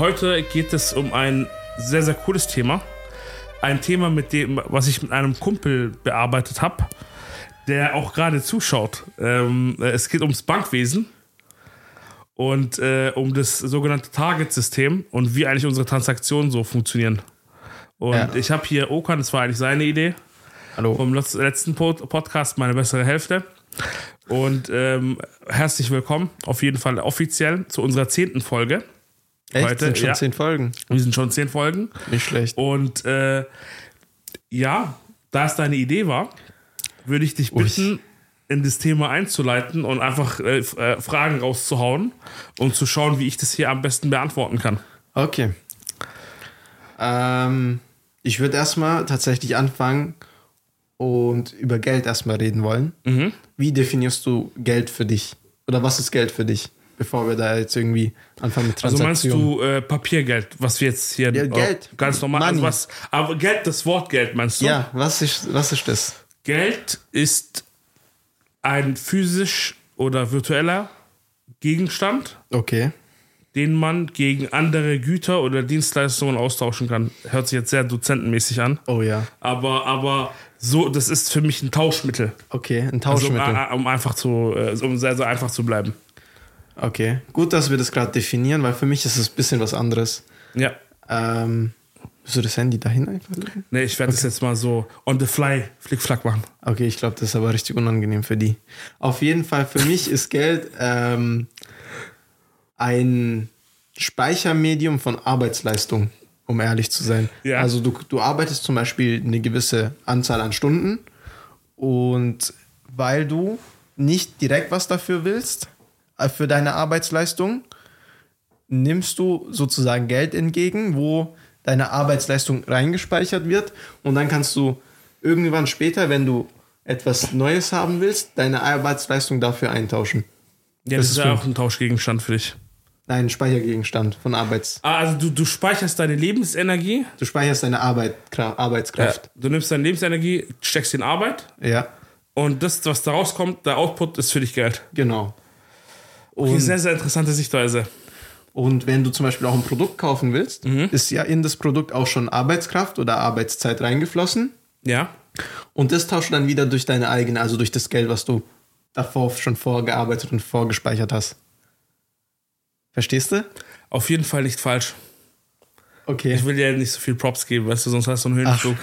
Heute geht es um ein sehr, sehr cooles Thema. Ein Thema, mit dem, was ich mit einem Kumpel bearbeitet habe, der auch gerade zuschaut. Ähm, es geht ums Bankwesen und äh, um das sogenannte Target-System und wie eigentlich unsere Transaktionen so funktionieren. Und Ja. ich habe hier Okan, das war eigentlich seine Idee Hallo. vom letz- letzten Pod Podcast, meine bessere Hälfte. Und ähm, herzlich willkommen, auf jeden Fall offiziell zu unserer zehnten Folge. Echt? heute, sind schon ja. zehn Folgen. Wir sind schon zehn Folgen. Nicht schlecht. Und äh, ja, da es deine Idee war, würde ich dich Ui. bitten, in das Thema einzuleiten und einfach äh, äh, Fragen rauszuhauen und zu schauen, wie ich das hier am besten beantworten kann. Okay. Ähm, ich würde erstmal tatsächlich anfangen und über Geld erstmal reden wollen. Mhm. Wie definierst du Geld für dich? Oder was ist Geld für dich? Bevor wir da jetzt irgendwie anfangen mit Also Transaktionen. meinst du äh, Papiergeld, was wir jetzt hier Ja, Geld. ganz normal, also was, aber Geld, das Wort Geld meinst du? Ja, was ist, was ist das? Geld ist ein physisch oder virtueller Gegenstand, Okay. den man gegen andere Güter oder Dienstleistungen austauschen kann. Hört sich jetzt sehr dozentenmäßig an. Oh ja. Aber, aber so, das ist für mich ein Tauschmittel. Okay, ein Also, um, Tauschmittel. äh, um einfach zu, äh, um sehr, sehr einfach zu bleiben. Okay. Gut, dass wir das gerade definieren, weil für mich ist es ein bisschen was anderes. Ja. Ähm, du das Handy dahin einfach legen? Nee, ich werde das jetzt mal so on the fly flickflack machen. Okay, ich glaube, das ist aber richtig unangenehm für die. Auf jeden Fall, für mich ist Geld ähm, ein Speichermedium von Arbeitsleistung, um ehrlich zu sein. Ja. Also du, du arbeitest zum Beispiel eine gewisse Anzahl an Stunden und weil du nicht direkt was dafür willst, für deine Arbeitsleistung, nimmst du sozusagen Geld entgegen, wo deine Arbeitsleistung reingespeichert wird und dann kannst du irgendwann später, wenn du etwas Neues haben willst, deine Arbeitsleistung dafür eintauschen. Ja, Das das, ist ja auch ein Tauschgegenstand für dich. Nein, Speichergegenstand von Arbeits. Ah, also du, du speicherst deine Lebensenergie. Du speicherst deine Arbeit, Kra- Arbeitskraft. Du nimmst deine Lebensenergie, steckst in Arbeit Ja, und das, was da rauskommt, der Output ist für dich Geld. genau. Okay, Und, sehr, sehr interessante Sichtweise. und wenn du zum Beispiel auch ein Produkt kaufen willst, Mhm. ist ja in das Produkt auch schon Arbeitskraft oder Arbeitszeit reingeflossen. Ja. Und das tauscht du dann wieder durch deine eigene, also durch das Geld, was du davor schon vorgearbeitet und vorgespeichert hast. Verstehst du? Auf jeden Fall nicht falsch. Okay. Ich will dir nicht so viel Props geben, weißt du, sonst hast du einen Höhenflug.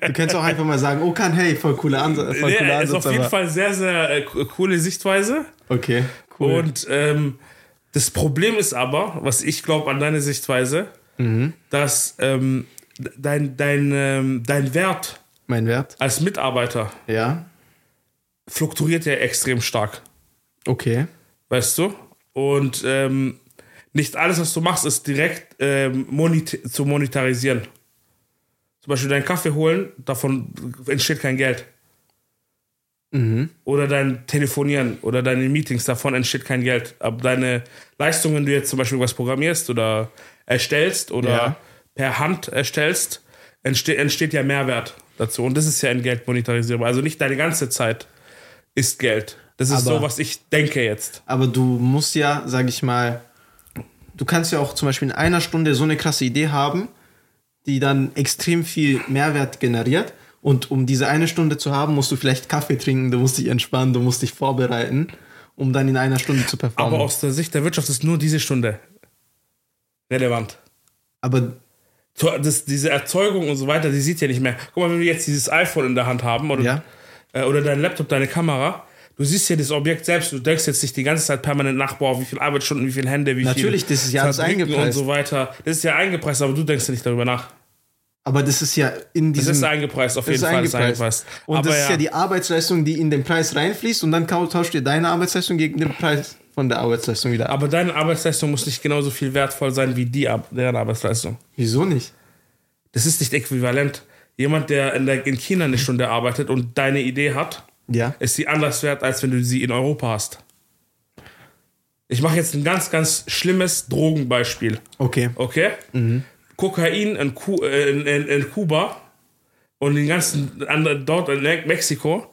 Du könntest auch einfach mal sagen, oh kann, hey, voll cooler Ansatz. Voll cooler Ja, ist Ansatz auf jeden aber- Fall sehr, sehr äh, co- coole Sichtweise. Okay, cool. Und ähm, das Problem ist aber, was ich glaube an deine Sichtweise, Mhm. dass ähm, dein, dein, ähm, dein Wert mein Wert? als Mitarbeiter Ja. fluktuiert ja extrem stark. Okay. Weißt du? Und ähm, nicht alles, was du machst, ist direkt ähm, monit zu monetarisieren. Zum Beispiel deinen Kaffee holen, davon entsteht kein Geld. Mhm. Oder dein Telefonieren oder deine Meetings, davon entsteht kein Geld. Aber deine Leistungen, wenn du jetzt zum Beispiel was programmierst oder erstellst oder Ja. per Hand erstellst, entsteht, entsteht ja Mehrwert dazu. Und das ist ja in Geld monetarisierbar. Also nicht deine ganze Zeit ist Geld. Das ist Aber- so, was ich denke jetzt. Aber du musst ja, sag ich mal, du kannst ja auch zum Beispiel in einer Stunde so eine krasse Idee haben, die dann extrem viel Mehrwert generiert. Und um diese eine Stunde zu haben, musst du vielleicht Kaffee trinken, du musst dich entspannen, du musst dich vorbereiten, um dann in einer Stunde zu performen. Aber aus der Sicht der Wirtschaft ist nur diese Stunde relevant. Aber Das, diese Erzeugung und so weiter, die sieht ja nicht mehr. Guck mal, wenn wir jetzt dieses iPhone in der Hand haben oder, Ja. äh, oder dein Laptop, deine Kamera, du siehst ja das Objekt selbst, du denkst jetzt nicht die ganze Zeit permanent nach, boah, wie viele Arbeitsstunden, wie viele Hände, wie Natürlich, viel das ist ja alles Fabriken und eingepreist. so weiter. Das ist ja eingepreist, aber du denkst ja nicht darüber nach. Aber das ist ja in Das diesem. ist eingepreist, auf das jeden Fall ist eingepreist. Und aber das ja, ist ja die Arbeitsleistung, die in den Preis reinfließt und dann tauscht ihr deine Arbeitsleistung gegen den Preis von der Arbeitsleistung wieder ab. aber deine Arbeitsleistung muss nicht genauso viel wertvoll sein wie die, deren Arbeitsleistung. Wieso nicht? Das ist nicht äquivalent. Jemand, der in, der in China eine Stunde arbeitet und deine Idee hat, Ja. ist sie anders wert, als wenn du sie in Europa hast. Ich mache jetzt ein ganz, ganz schlimmes Drogenbeispiel. Okay. Okay? Kokain in, Ku äh, in, in, in Kuba und den ganzen anderen dort in Me- Mexiko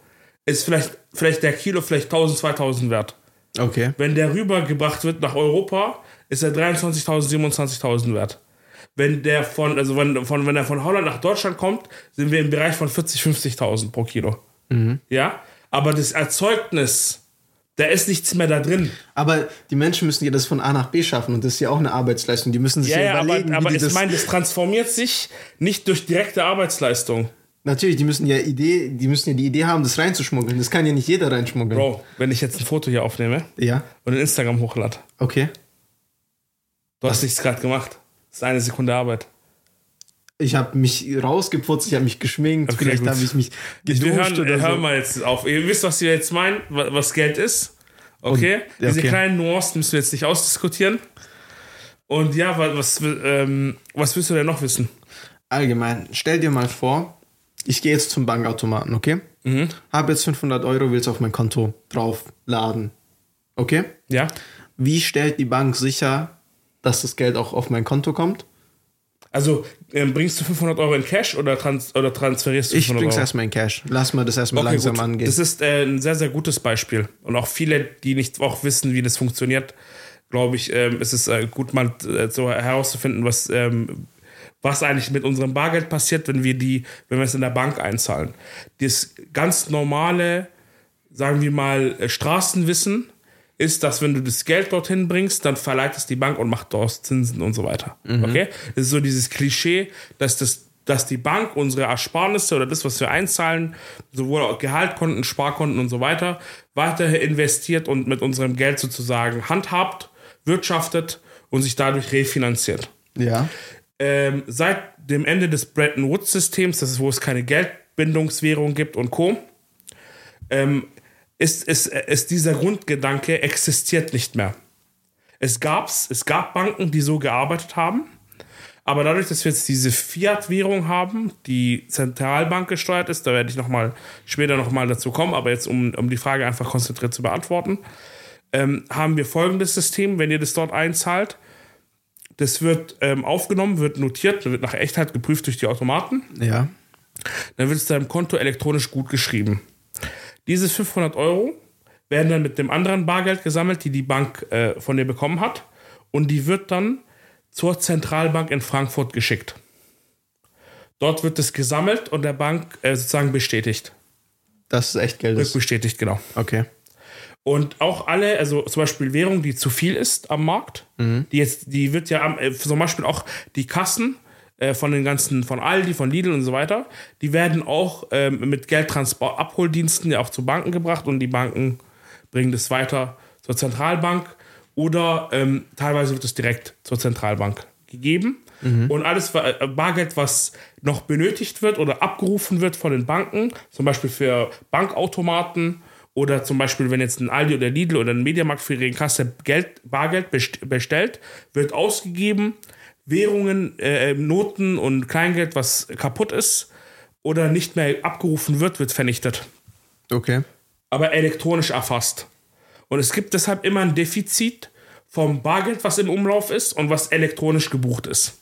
ist vielleicht, vielleicht der Kilo vielleicht 1000, 2000 wert. Okay. Wenn der rübergebracht wird nach Europa, ist er 23.000, 27.000 wert. Wenn der von, also wenn, von, wenn er von Holland nach Deutschland kommt, sind wir im Bereich von 40.000, 50.000 pro Kilo. Ja? Aber das Erzeugnis, da ist nichts mehr da drin. Aber die Menschen müssen ja das von A nach B schaffen und das ist ja auch eine Arbeitsleistung. Die müssen sich Ja, ja, aber, überlegen, aber die ich das... meine, das transformiert sich nicht durch direkte Arbeitsleistung. Natürlich, die müssen ja Idee, die müssen ja die Idee haben, das reinzuschmuggeln. Das kann ja nicht jeder reinschmuggeln. Bro, wenn ich jetzt ein Foto hier aufnehme Ja, und in Instagram hochlade, okay. du hast nichts gerade gemacht. Das ist eine Sekunde Arbeit. Ich habe mich rausgeputzt, ich habe mich geschminkt, Okay, vielleicht habe ich mich Wir geduscht hören, oder hören so. mal jetzt auf. Ihr wisst, was wir jetzt meinen, wa- was Geld ist. Okay? Und- ja, Diese okay. kleinen Nuancen müssen wir jetzt nicht ausdiskutieren. Und ja, wa- was, ähm, was willst du denn noch wissen? Allgemein, stell dir mal vor, ich gehe jetzt zum Bankautomaten, okay? Mhm. Habe jetzt 500 Euro, will es auf mein Konto draufladen. Okay? Ja? Wie stellt die Bank sicher, dass das Geld auch auf mein Konto kommt? Also, ähm, bringst du 500 Euro in Cash oder, trans oder transferierst du Ich 500 bring's Euro? erstmal in Cash. Lass mal das erstmal Okay, langsam gut. angehen. Das ist äh, ein sehr, sehr gutes Beispiel. Und auch viele, die nicht auch wissen, wie das funktioniert, glaube ich, ähm, ist es äh, gut, mal äh, so herauszufinden, was, ähm, was eigentlich mit unserem Bargeld passiert, wenn wir die, wenn wir es in der Bank einzahlen. Das ganz normale, sagen wir mal, äh, Straßenwissen ist, dass wenn du das Geld dorthin bringst, dann verleiht es die Bank und macht daraus Zinsen und so weiter. Okay? Das ist so dieses Klischee, dass das dass die Bank unsere Ersparnisse oder das, was wir einzahlen, sowohl Gehaltkonten, Sparkonten und so weiter, weiter investiert und mit unserem Geld sozusagen handhabt, wirtschaftet und sich dadurch refinanziert ja. ähm, seit dem Ende des Bretton Woods-Systems, das ist, wo es keine Geldbindungswährung gibt und Co., ähm, ist, ist, ist dieser Grundgedanke existiert nicht mehr. Es, gab's, es gab Banken, die so gearbeitet haben, aber dadurch, dass wir jetzt diese Fiat-Währung haben, die Zentralbank gesteuert ist, da werde ich noch mal, später nochmal dazu kommen, aber jetzt, um, um die Frage einfach konzentriert zu beantworten, ähm, haben wir folgendes System, wenn ihr das dort einzahlt, das wird ähm, aufgenommen, wird notiert, wird nach Echtheit geprüft durch die Automaten. Ja. Dann wird es deinem Konto elektronisch gut geschrieben. Diese 500 Euro werden dann mit dem anderen Bargeld gesammelt, die die Bank äh, von dir bekommen hat. Und die wird dann zur Zentralbank in Frankfurt geschickt. Dort wird es gesammelt und der Bank äh, sozusagen bestätigt. Das ist echt Geld. Ist. Bestätigt, genau. Okay. Und auch alle, also zum Beispiel Währung, die zu viel ist am Markt, die jetzt, die wird ja am, äh, zum Beispiel auch die Kassen äh, von den ganzen, von Aldi, von Lidl und so weiter, die werden auch ähm, mit Geldtransport, Abholdiensten ja auch zu Banken gebracht und die Banken bringen das weiter zur Zentralbank oder ähm, teilweise wird es direkt zur Zentralbank gegeben. Und alles äh, Bargeld, was noch benötigt wird oder abgerufen wird von den Banken, zum Beispiel für Bankautomaten oder zum Beispiel, wenn jetzt ein Aldi oder Lidl oder ein Mediamarkt für ihre Kasse Geld, Bargeld best- bestellt, wird ausgegeben, Währungen, äh, Noten und Kleingeld, was kaputt ist oder nicht mehr abgerufen wird, wird vernichtet Okay. aber elektronisch erfasst. Und es gibt deshalb immer ein Defizit vom Bargeld, was im Umlauf ist und was elektronisch gebucht ist.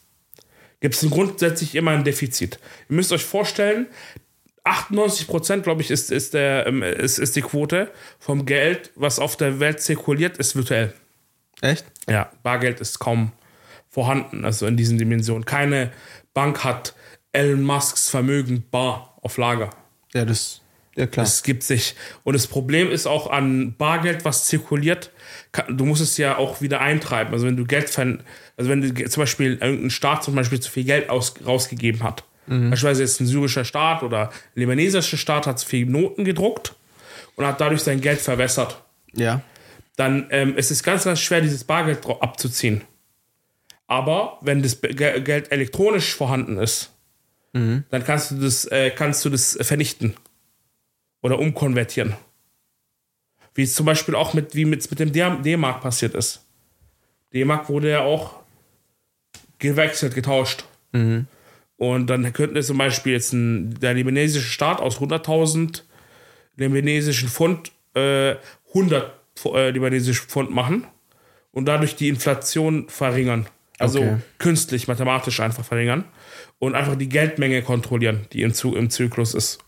Gibt es grundsätzlich immer ein Defizit. Ihr müsst euch vorstellen, 98 Prozent, glaube ich, ist, ist, der, ähm, ist, ist die Quote vom Geld, was auf der Welt zirkuliert, ist virtuell. Echt? Ja, Bargeld ist kaum vorhanden, also in diesen Dimensionen. Keine Bank hat Elon Musks Vermögen bar auf Lager. Ja, das. Ja, klar. Es gibt sich. Und das Problem ist auch an Bargeld, was zirkuliert, du musst es ja auch wieder eintreiben. Also wenn du Geld also wenn du zum Beispiel irgendein Staat zum Beispiel zu viel Geld aus, rausgegeben hat, beispielsweise jetzt ein syrischer Staat oder ein libanesischer Staat hat zu viel Noten gedruckt und hat dadurch sein Geld verwässert, ja. dann ähm, es ist ganz, ganz schwer, dieses Bargeld abzuziehen. Aber wenn das Geld elektronisch vorhanden ist, dann kannst du das, äh, kannst du das vernichten oder umkonvertieren. Wie es zum Beispiel auch mit, wie mit, mit dem D-Mark passiert ist. D-Mark wurde ja auch gewechselt, getauscht. Und dann könnte zum Beispiel jetzt ein, der libanesische Staat aus 100.000 libanesischen Pfund äh, 100 Pf- äh, libanesische Pfund machen und dadurch die Inflation verringern. Also Okay. künstlich, mathematisch einfach verringern und einfach die Geldmenge kontrollieren, die im, Zu im Zyklus ist.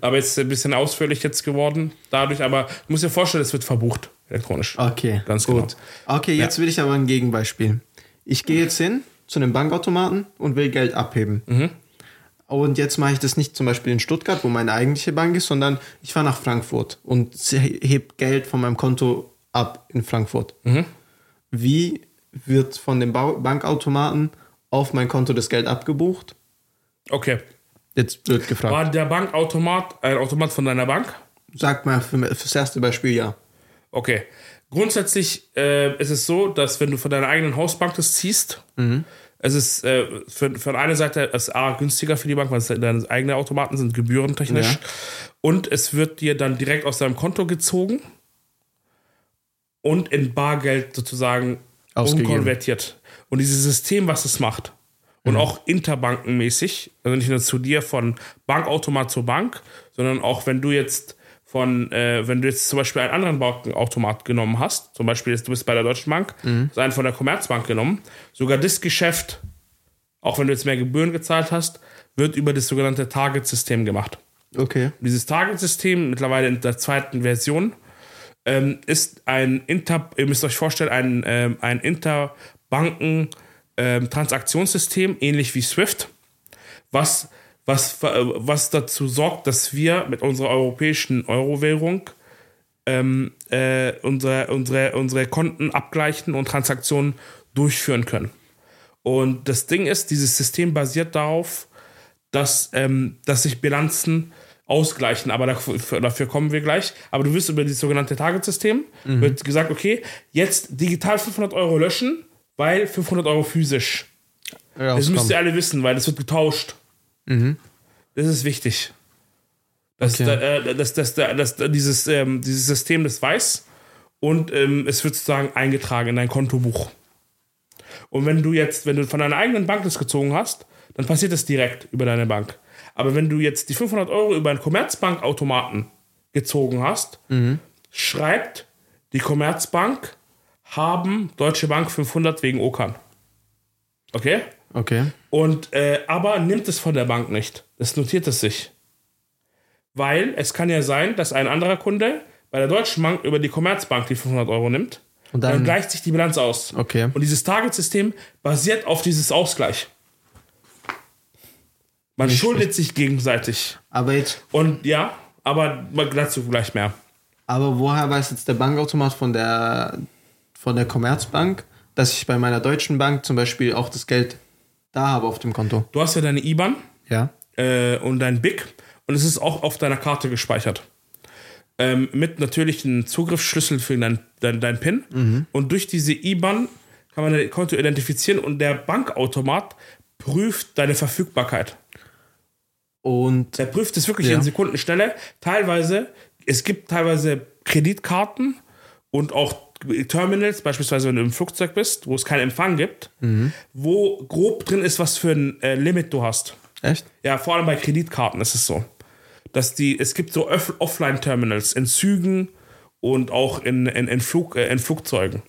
Aber jetzt ist ein bisschen ausführlich jetzt geworden dadurch, aber du musst dir vorstellen, es wird verbucht. elektronisch. Okay, Ganz gut. Okay, jetzt will ich aber ein Gegenbeispiel. Ich gehe jetzt hin zu einem Bankautomaten und will Geld abheben. Mhm. Und jetzt mache ich das nicht zum Beispiel in Stuttgart, wo meine eigentliche Bank ist, sondern ich fahre nach Frankfurt und heb Geld von meinem Konto ab in Frankfurt. Mhm. Wie wird von dem Bau Bankautomaten auf mein Konto das Geld abgebucht? Okay. Jetzt wird gefragt. War der Bankautomat ein Automat von deiner Bank? Sag mal für, fürs erste Beispiel ja. Okay. Grundsätzlich äh, ist es so, dass wenn du von deiner eigenen Hausbank das ziehst, es ist äh, für, für eine Seite ist A günstiger für die Bank, weil es deine eigenen Automaten sind, gebührentechnisch. Ja. Und es wird dir dann direkt aus deinem Konto gezogen und in Bargeld sozusagen Ausgegeben. umkonvertiert. Und dieses System, was es macht, und auch interbankenmäßig, also nicht nur zu dir von Bankautomat zu Bank, sondern auch wenn du jetzt von, äh, wenn du jetzt zum Beispiel einen anderen Bankautomat genommen hast, zum Beispiel jetzt, du bist bei der Deutschen Bank, hast einen von der Commerzbank genommen, sogar das Geschäft, auch wenn du jetzt mehr Gebühren gezahlt hast, wird über das sogenannte Target-System gemacht. Okay. Dieses Target-System, mittlerweile in der zweiten Version, ähm, ist ein Inter, ihr müsst euch vorstellen, ein, ähm, ein Interbanken-Transaktionssystem, ähnlich wie SWIFT, was, was, was dazu sorgt, dass wir mit unserer europäischen Euro-Währung ähm, äh, unsere, unsere, unsere Konten abgleichen und Transaktionen durchführen können. Und das Ding ist, dieses System basiert darauf, dass, ähm, dass sich Bilanzen ausgleichen. Aber dafür, dafür kommen wir gleich. Aber du wirst über dieses sogenannte Target-System, wird gesagt, okay, jetzt digital 500 Euro löschen, weil 500 Euro physisch. Das müsst ihr alle wissen, weil das wird getauscht. Das ist wichtig. Dass, Okay. da, äh, dass, dass, dass, dass dieses, ähm, dieses System das weiß und ähm, es wird sozusagen eingetragen in dein Kontobuch. Und wenn du jetzt, wenn du von deiner eigenen Bank das gezogen hast, dann passiert das direkt über deine Bank. Aber wenn du jetzt die 500 Euro über einen Commerzbankautomaten gezogen hast, schreibt die Commerzbank, haben Deutsche Bank 500 wegen Okan. Okay? Okay. Und, äh, aber nimmt es von der Bank nicht. Es notiert es sich. Weil es kann ja sein, dass ein anderer Kunde bei der Deutschen Bank über die Commerzbank die 500 Euro nimmt. Und Dann dann. gleicht sich die Bilanz aus. Okay. Und dieses Target-System basiert auf dieses Ausgleich. Man Nicht schuldet sich gegenseitig. Aber jetzt. Und ja, aber dazu gleich mehr. Aber woher weiß jetzt der Bankautomat von der, von der Commerzbank, dass ich bei meiner deutschen Bank zum Beispiel auch das Geld da habe auf dem Konto? Du hast ja deine IBAN Ja. äh, und dein BIC und es ist auch auf deiner Karte gespeichert. Ähm, mit natürlich einem Zugriffsschlüssel für dein, dein, dein PIN. Und durch diese IBAN kann man dein Konto identifizieren und der Bankautomat prüft deine Verfügbarkeit. Und Der prüft es wirklich Ja. in Sekundenstelle. Teilweise, es gibt teilweise Kreditkarten und auch Terminals, beispielsweise wenn du im Flugzeug bist, wo es keinen Empfang gibt, wo grob drin ist, was für ein äh, Limit du hast. echt? Ja, vor allem bei Kreditkarten ist es so. Dass die, es gibt so Off- Offline-Terminals in Zügen und auch in, in, in, Flug, äh, in Flugzeugen.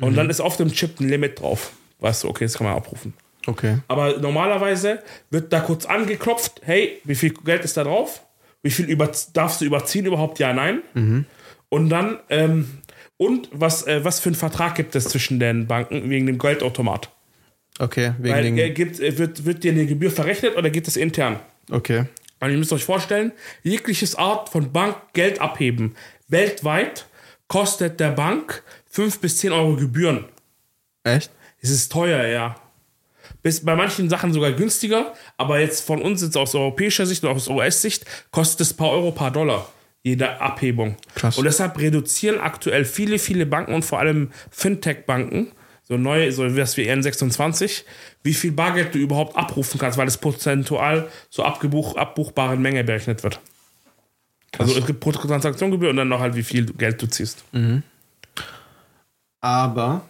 Und dann ist auf dem Chip ein Limit drauf. Weißt du, okay, das kann man abrufen. Okay. Aber normalerweise wird da kurz angeklopft, hey, wie viel Geld ist da drauf? Wie viel über, darfst du überziehen überhaupt? Ja, nein. Und dann, ähm, und was, äh, was für einen Vertrag gibt es zwischen den Banken wegen dem Geldautomat? Okay. Wegen Weil äh, gibt, äh, wird, wird dir eine Gebühr verrechnet oder geht es intern? okay. Und ihr müsst euch vorstellen, jegliches Art von Bank Geld abheben weltweit kostet der Bank 5 bis 10 Euro Gebühren. Echt? Es ist teuer, ja. Bis bei manchen Sachen sogar günstiger, aber jetzt von uns jetzt aus europäischer Sicht oder aus US-Sicht kostet es paar Euro, paar Dollar jede Abhebung. Krass. Und deshalb reduzieren aktuell viele, viele Banken und vor allem Fintech-Banken, so neu, so was wie N26, wie viel Bargeld du überhaupt abrufen kannst, weil es prozentual zur abgebuch, abbuchbaren Menge berechnet wird. Also es gibt pro Transaktionsgebühr und dann noch halt, wie viel Geld du ziehst. Aber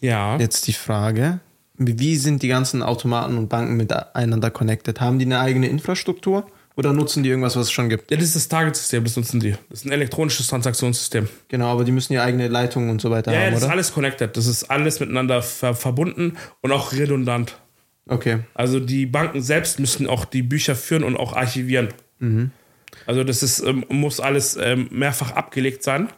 Ja. jetzt die Frage: Wie sind die ganzen Automaten und Banken miteinander connected? Haben die eine eigene Infrastruktur oder nutzen die irgendwas, was es schon gibt? Ja, das ist das Target-System, das nutzen die. Das ist ein elektronisches Transaktionssystem. Genau, aber die müssen ja eigene Leitungen und so weiter Ja, ja, haben, das ist oder? alles connected. Das ist alles miteinander ver verbunden und auch redundant. Okay. Also die Banken selbst müssen auch die Bücher führen und auch archivieren. Also das ist, ähm, muss alles ähm, mehrfach abgelegt sein.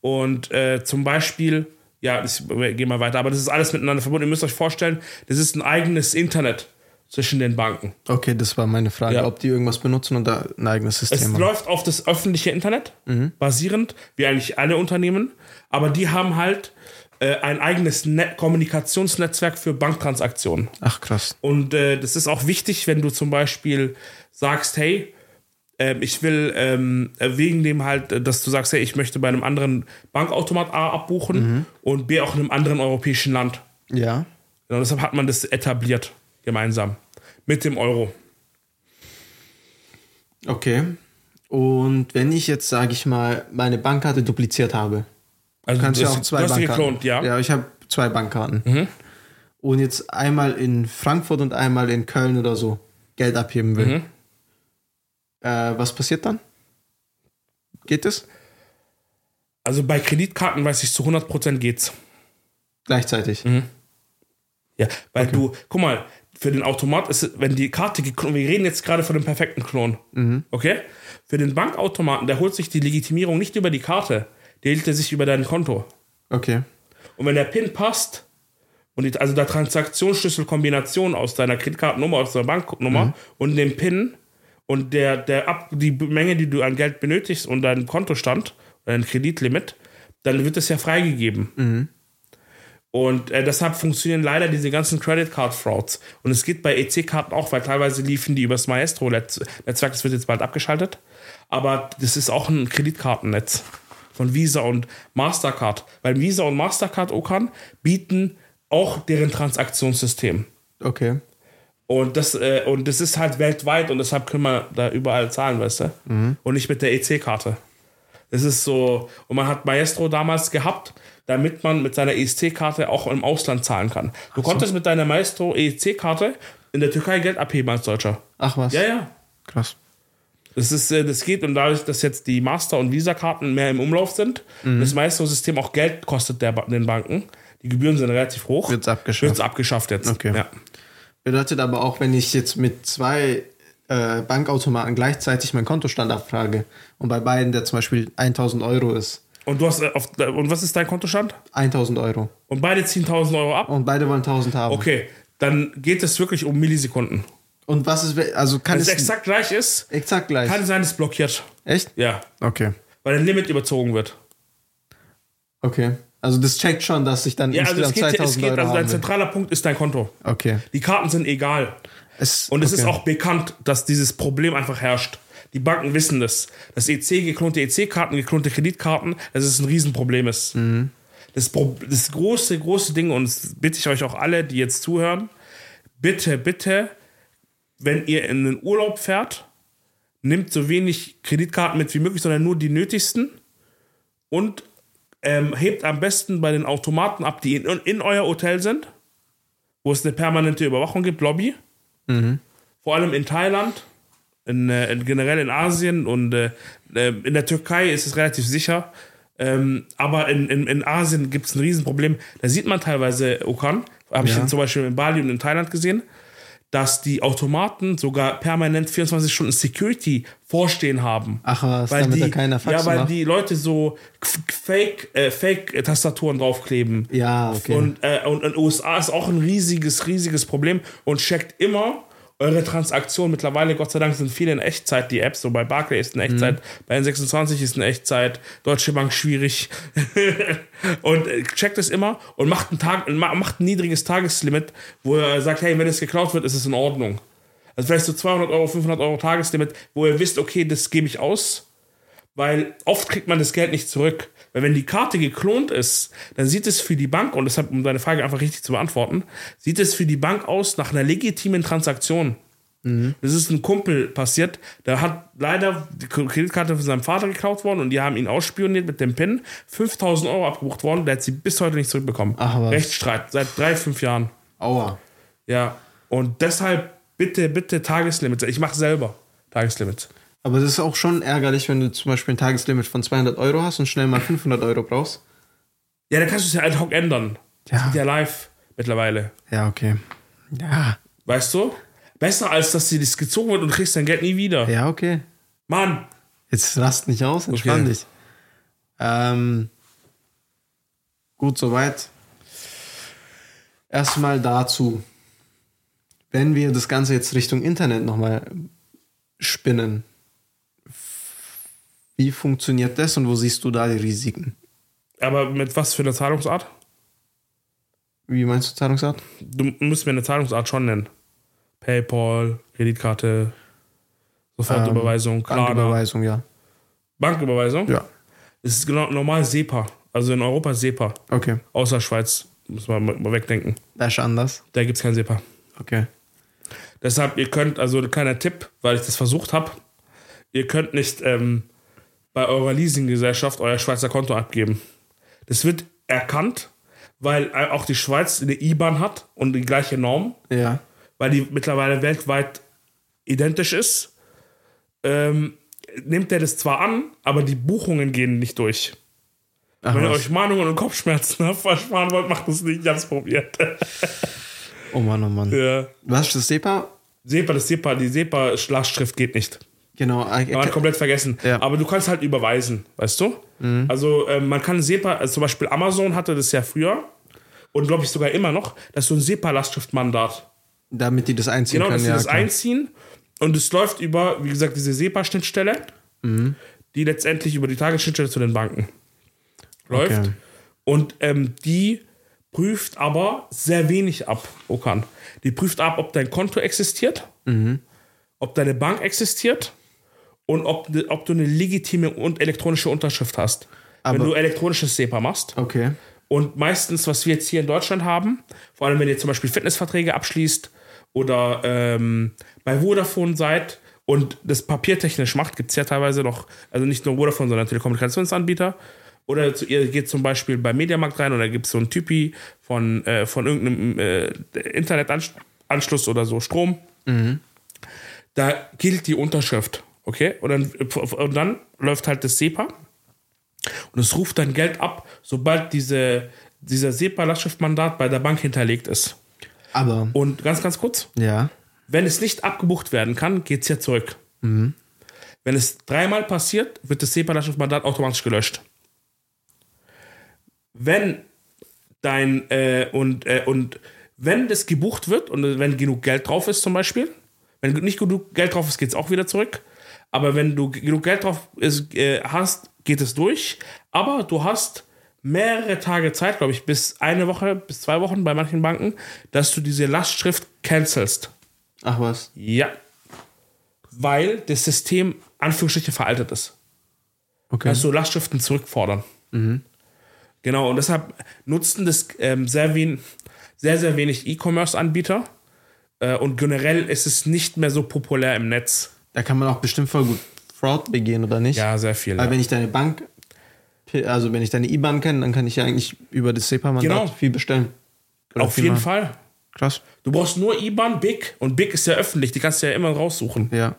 Und äh, zum Beispiel, ja, ich gehe mal weiter, aber das ist alles miteinander verbunden. Ihr müsst euch vorstellen, das ist ein eigenes Internet zwischen den Banken. Okay, das war meine Frage, Ja. ob die irgendwas benutzen und da ein eigenes Es System haben. läuft auf das öffentliche Internet basierend, wie eigentlich alle Unternehmen, aber die haben halt äh, ein eigenes Net Kommunikationsnetzwerk für Banktransaktionen. Ach krass. Und äh, das ist auch wichtig, wenn du zum Beispiel sagst, hey, ich will ähm, äh, wegen dem halt, äh, dass du sagst, hey, ich möchte bei einem anderen Bankautomat A abbuchen und B auch in einem anderen europäischen Land. Ja. Genau, deshalb hat man das etabliert, gemeinsam, mit dem Euro. Okay. Und wenn ich jetzt, sage ich mal, meine Bankkarte dupliziert habe, Also kannst du ja auch zwei du hast Bankkarten. geklont, ja. Mhm. Ja, ich habe zwei Bankkarten. Und jetzt einmal in Frankfurt und einmal in Köln oder so Geld abheben will. Mhm. Äh, was passiert dann? Geht es? Also bei Kreditkarten weiß ich zu 100% geht's. Gleichzeitig. Mhm. Ja, weil du, guck mal, für den Automat ist, wenn die Karte geklont, wir reden jetzt gerade von dem perfekten Klon, okay? Für den Bankautomaten, der holt sich die Legitimierung nicht über die Karte, der hält er sich über dein Konto. Okay. Und wenn der PIN passt, und die, also der Transaktionsschlüsselkombination aus deiner Kreditkartennummer, aus der Banknummer und dem PIN und der, der Ab, die Menge, die du an Geld benötigst und dein Kontostand, dein Kreditlimit, dann wird es ja freigegeben. Und äh, deshalb funktionieren leider diese ganzen Credit Card Frauds. Und es geht bei EC-Karten auch, weil teilweise liefen die übers Maestro-Netzwerk, das wird jetzt bald abgeschaltet. Aber das ist auch ein Kreditkartennetz von Visa und Mastercard. Weil Visa und Mastercard Okan bieten auch deren Transaktionssystem. Okay. Und das, äh, und das ist halt weltweit und deshalb können wir da überall zahlen, weißt du? Und nicht mit der EC-Karte. Das ist so, und man hat Maestro damals gehabt, damit man mit seiner EC-Karte auch im Ausland zahlen kann. Du konntest mit deiner Maestro EC-Karte in der Türkei Geld abheben als Deutscher. Ach was. Ja, ja. Krass. Das, ist, äh, das geht und dadurch, dass jetzt die Master- und Visa-Karten mehr im Umlauf sind, das Maestro-System auch Geld kostet der, den Banken. Die Gebühren sind relativ hoch. Wird's abgeschafft. Wird's abgeschafft jetzt. Okay. Ja. Bedeutet aber auch, wenn ich jetzt mit zwei äh, Bankautomaten gleichzeitig meinen Kontostand abfrage und bei beiden der zum Beispiel 1000 Euro ist, Und, du hast, äh, auf, und was ist dein Kontostand? 1000 Euro. Und beide ziehen 1000 Euro ab? Und beide wollen 1000 haben. Okay, dann geht es wirklich um Millisekunden. Und was ist, also kann Wenn es es exakt gleich ist, exakt gleich? kann sein, es blockiert. Echt? Ja, Okay. weil ein Limit überzogen wird. Okay. Also das checkt schon, dass ich dann Ja, also es geht, es 2000 geht Euro also dein zentraler Punkt ist dein Konto. Okay. Die Karten sind egal. Es, Und es okay. ist auch bekannt, dass dieses Problem einfach herrscht. Die Banken wissen das. Das EC, geklonte EC-Karten, geklonte Kreditkarten, dass es ein Riesenproblem ist. Mhm. Das, das große, große Ding, und das bitte ich euch auch alle, die jetzt zuhören, bitte, bitte, wenn ihr in den Urlaub fährt, nehmt so wenig Kreditkarten mit wie möglich, sondern nur die nötigsten und ähm, hebt am besten bei den Automaten ab, die in, in euer Hotel sind, wo es eine permanente Überwachung gibt, Lobby. Vor allem in Thailand, in, äh, in, generell in Asien und äh, äh, in der Türkei ist es relativ sicher. Ähm, aber in, in, in Asien gibt es ein Riesenproblem. Da sieht man teilweise Okan, habe ich Ja. zum Beispiel in Bali und in Thailand gesehen, dass die Automaten sogar permanent 24 Stunden Security vorstehen haben. Ach was, damit die, da keiner Faxen Ja, weil macht? die Leute so F- Fake, äh, Fake-Tastaturen draufkleben. Ja, okay. Und, äh, und in den USA ist auch ein riesiges, riesiges Problem und checkt immer eure Transaktionen. Mittlerweile, Gott sei Dank, sind viele in Echtzeit, die Apps. So bei Barclay ist in Echtzeit, Mhm. bei N26 ist in Echtzeit, Deutsche Bank schwierig. und äh, checkt es immer und macht, einen Tag, ma- macht ein niedriges Tageslimit, wo er sagt, hey, wenn es geklaut wird, ist es in Ordnung. Also vielleicht so 200 Euro, 500 Euro Tageslimit, wo ihr wisst, okay, das gebe ich aus weil oft kriegt man das Geld nicht zurück. Weil wenn die Karte geklont ist, dann sieht es für die Bank, und deshalb, um deine Frage einfach richtig zu beantworten, sieht es für die Bank aus nach einer legitimen Transaktion. Das ist ein Kumpel passiert, der hat leider die Kreditkarte von seinem Vater geklaut worden und die haben ihn ausspioniert mit dem PIN. 5000 Euro abgebucht worden, der hat sie bis heute nicht zurückbekommen. Ach was. Rechtsstreit, seit drei, fünf Jahren. Aua. Ja, und deshalb bitte, bitte Tageslimits. Ich mache selber Tageslimits. Aber das ist auch schon ärgerlich, wenn du zum Beispiel ein Tageslimit von 200 Euro hast und schnell mal 500 Euro brauchst. Ja, dann kannst du es ja ad hoc ändern. Das Ja. geht ja live mittlerweile. Ja, okay. Ja. Weißt du? Besser als dass sie das gezogen wird und du kriegst dein Geld nie wieder. Ja, okay. Mann! Jetzt rast nicht aus, entspann Okay. dich. Ähm, Gut, soweit. Erstmal dazu. Wenn wir das Ganze jetzt Richtung Internet nochmal spinnen, wie funktioniert das und wo siehst du da die Risiken? Aber mit was für einer Zahlungsart? Wie meinst du Zahlungsart? Du musst mir eine Zahlungsart schon nennen. PayPal, Kreditkarte, Sofortüberweisung, Klarna. Banküberweisung, ja. Banküberweisung? Ja. Es ist genau normal SEPA. Also in Europa SEPA. Okay. Außer Schweiz. Muss man mal wegdenken. Das ist anders. Da gibt es kein SEPA. Okay. Deshalb, ihr könnt, also kleiner Tipp, weil ich das versucht habe, ihr könnt nicht ähm, bei eurer Leasinggesellschaft euer Schweizer Konto abgeben. Das wird erkannt, weil auch die Schweiz eine IBAN hat und die gleiche Norm, Ja. weil die mittlerweile weltweit identisch ist. Ähm, nimmt er das zwar an, aber die Buchungen gehen nicht durch. Ach, Wenn ihr euch Mahnungen und Kopfschmerzen versparen wollt, macht das nicht. Ich hab's probiert. oh Mann, oh Mann. ja. Was ist das SEPA? SEPA, das SEPA, die SEPA-Lastschrift geht nicht. Genau. äh, Kann man komplett vergessen. Ja. Mhm. Aber du kannst halt überweisen, weißt du? Also ähm, man kann SEPA, also zum Beispiel Amazon hatte das ja früher und glaube ich sogar immer noch, das ist so ein SEPA-Lastschriftmandat. Damit die das einziehen Genau, dass können. sie ja, das einziehen und es läuft über, wie gesagt, diese SEPA-Schnittstelle, Mhm. die letztendlich über die Tagesschnittstelle zu den Banken läuft. Okay. Und ähm, die prüft aber sehr wenig ab, Okan. Die prüft ab, ob dein Konto existiert, Mhm. ob deine Bank existiert und ob, ob du eine legitime und elektronische Unterschrift hast. Wenn Aber- du elektronisches SEPA machst. Okay. Und meistens, was wir jetzt hier in Deutschland haben, vor allem wenn ihr zum Beispiel Fitnessverträge abschließt oder ähm, bei Vodafone seid und das papiertechnisch macht, gibt es ja teilweise noch, also nicht nur Vodafone, sondern Telekommunikationsanbieter. Oder zu, ihr geht zum Beispiel bei Mediamarkt rein und da gibt es so ein Typi von, äh, von irgendeinem äh, Internetanschluss oder so Strom. Da gilt die Unterschrift. Okay? Und dann, und dann läuft halt das SEPA und es ruft dann Geld ab, sobald diese, dieser SEPA-Lastschriftmandat bei der Bank hinterlegt ist. Aber, Und ganz, ganz kurz, ja. wenn es nicht abgebucht werden kann, geht es ja zurück. Wenn es dreimal passiert, wird das SEPA-Lastschriftmandat automatisch gelöscht. Wenn dein äh, und, äh, und wenn das gebucht wird und wenn genug Geld drauf ist zum Beispiel, wenn nicht genug Geld drauf ist, geht es auch wieder zurück. Aber wenn du genug Geld drauf ist, äh, hast, geht es durch. Aber du hast mehrere Tage Zeit, glaube ich, bis eine Woche, bis zwei Wochen bei manchen Banken, dass du diese Lastschrift cancelst. Ach was. Ja. Weil das System Anführungsstriche veraltet ist. Okay. Also Lastschriften zurückfordern. Genau, und deshalb nutzen das ähm, sehr, wen, sehr, sehr wenig E-Commerce-Anbieter. Äh, und generell ist es nicht mehr so populär im Netz. Da kann man auch bestimmt voll gut Fraud begehen, oder nicht? Ja, sehr viel. Weil Ja. wenn ich deine Bank, also wenn ich deine IBAN kenne, dann kann ich ja eigentlich über das SEPA-Mandat Genau. viel bestellen. Oder Auf viel jeden machen. Fall. Krass. Du brauchst nur IBAN, BIC und BIC ist ja öffentlich, die kannst du ja immer raussuchen. Ja.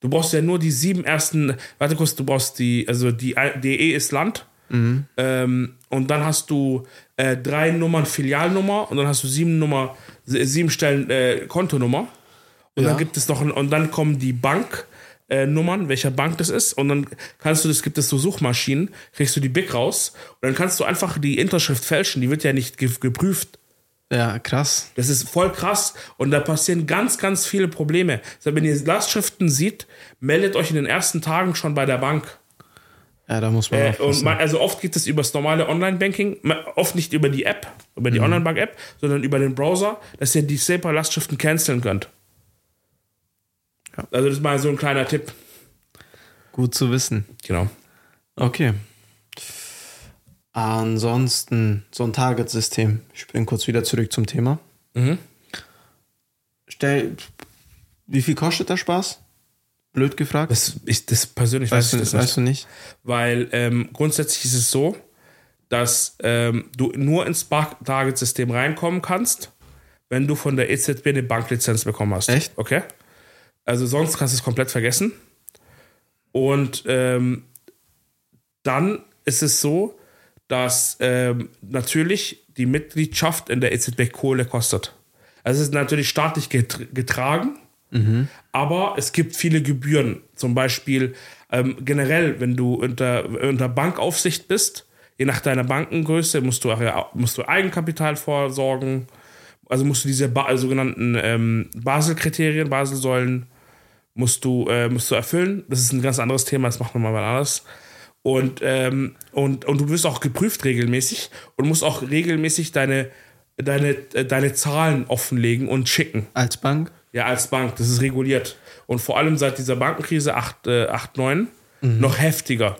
Du brauchst ja nur die sieben ersten, warte kurz, du brauchst die, also die DE ist Land. Ähm, und dann hast du äh, drei Nummern Filialnummer und dann hast du sieben Nummer, sie- sieben Stellen äh, Kontonummer. Und Ja. dann gibt es noch ein, und dann kommen die Bank. Äh, Nummern, welcher Bank das ist, und dann kannst du das, gibt es so Suchmaschinen, kriegst du die BIC raus, und dann kannst du einfach die Interschrift fälschen, die wird ja nicht ge geprüft. Ja, krass. Das ist voll krass und da passieren ganz, ganz viele Probleme. Also wenn ihr Lastschriften seht, meldet euch in den ersten Tagen schon bei der Bank. Ja, da muss man Äh, und man, also oft geht es über das normale Online-Banking, oft nicht über die App, über die Online-Bank-App, sondern über den Browser, dass ihr die SEPA-Lastschriften canceln könnt. Ja. Also das ist mal so ein kleiner Tipp. Gut zu wissen. Genau. Okay. Ansonsten so ein Target-System. Ich spring kurz wieder zurück zum Thema. Mhm. Stell, wie viel kostet der Spaß? Blöd gefragt. Das, ich, das persönlich weiß weißt, du, ich das nicht. weißt du nicht? Weil ähm, grundsätzlich ist es so, dass ähm, du nur ins Target-System reinkommen kannst, wenn du von der EZB eine Banklizenz bekommen hast. Echt? Okay. Also sonst kannst du es komplett vergessen. Und ähm, dann ist es so, dass ähm, natürlich die Mitgliedschaft in der EZB Kohle kostet. Also es ist natürlich staatlich getr- getragen, aber es gibt viele Gebühren. Zum Beispiel ähm, generell, wenn du unter, unter Bankaufsicht bist, Je nach deiner Bankengröße musst du, auch, musst du Eigenkapital vorsorgen. Also musst du diese ba sogenannten ähm, Basel-Kriterien, Basel-Säulen musst du, äh, musst du erfüllen. Das ist ein ganz anderes Thema, das machen wir mal anders. Und, ähm, und, und du wirst auch geprüft regelmäßig und musst auch regelmäßig deine, deine, äh, deine Zahlen offenlegen und schicken. Als Bank? Ja, als Bank. Das ist reguliert. Und vor allem seit dieser Bankenkrise 8, äh, 8 9 mhm. noch heftiger.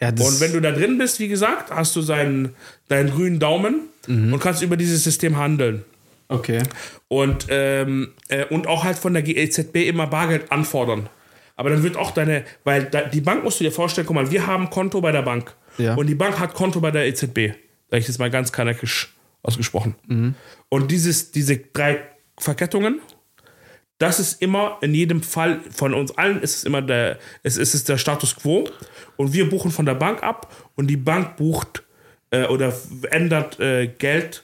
Ja, und wenn du da drin bist, wie gesagt, hast du seinen, deinen grünen Daumen mhm. und kannst über dieses System handeln. Okay. Und, ähm, äh, und auch halt von der EZB immer Bargeld anfordern. Aber dann wird auch deine, weil da, die Bank musst du dir vorstellen, guck mal, wir haben Konto bei der Bank. Ja. Und die Bank hat Konto bei der EZB. Sag ich jetzt mal ganz kanadisch ausgesprochen. Mhm. Und dieses, diese drei Verkettungen, das ist immer in jedem Fall von uns allen ist es immer der, es, es ist der Status quo. Und wir buchen von der Bank ab und die Bank bucht äh, oder ändert äh, Geld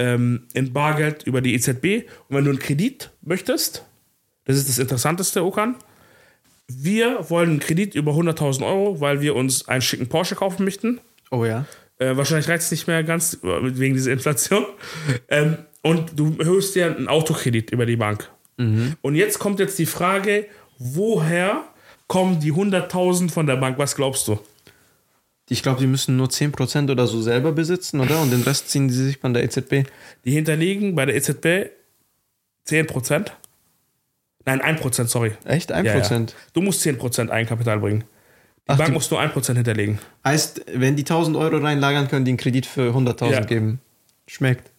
ähm, in Bargeld über die EZB. Und wenn du einen Kredit möchtest, das ist das Interessanteste, Okan, wir wollen einen Kredit über 100.000 Euro, weil wir uns einen schicken Porsche kaufen möchten. Oh ja. Äh, wahrscheinlich reicht es nicht mehr ganz wegen dieser Inflation. Ähm, und du höchst dir einen Autokredit über die Bank. Mhm. Und jetzt kommt jetzt die Frage, woher kommen die 100.000 von der Bank? Was glaubst du? Ich glaube, die müssen nur 10% oder so selber besitzen, oder? Und den Rest ziehen die sich von der EZB. Die hinterlegen bei der EZB 10%. Nein, 1%, sorry. Echt? 1%? Ja, ja. Du musst 10% Eigenkapital bringen. Die Ach, Bank muss nur 1% hinterlegen. Heißt, wenn die 1000 Euro reinlagern, können die einen Kredit für 100.000 ja. geben. Schmeckt.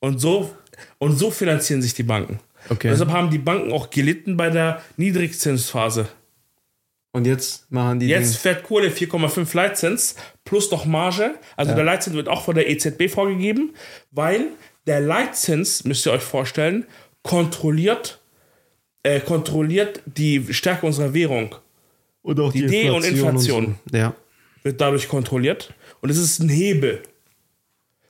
Und so, und so finanzieren sich die Banken. Okay. Deshalb haben die Banken auch gelitten bei der Niedrigzinsphase. Und jetzt machen die. Jetzt fährt Kohle 4,5 Leitzins plus doch Marge. Also ja. der Leitzins wird auch von der EZB vorgegeben, weil der Leitzins, müsst ihr euch vorstellen, kontrolliert, äh, kontrolliert die Stärke unserer Währung. Und auch die, die D- und Inflation und so. ja. wird dadurch kontrolliert. Und es ist ein Hebel.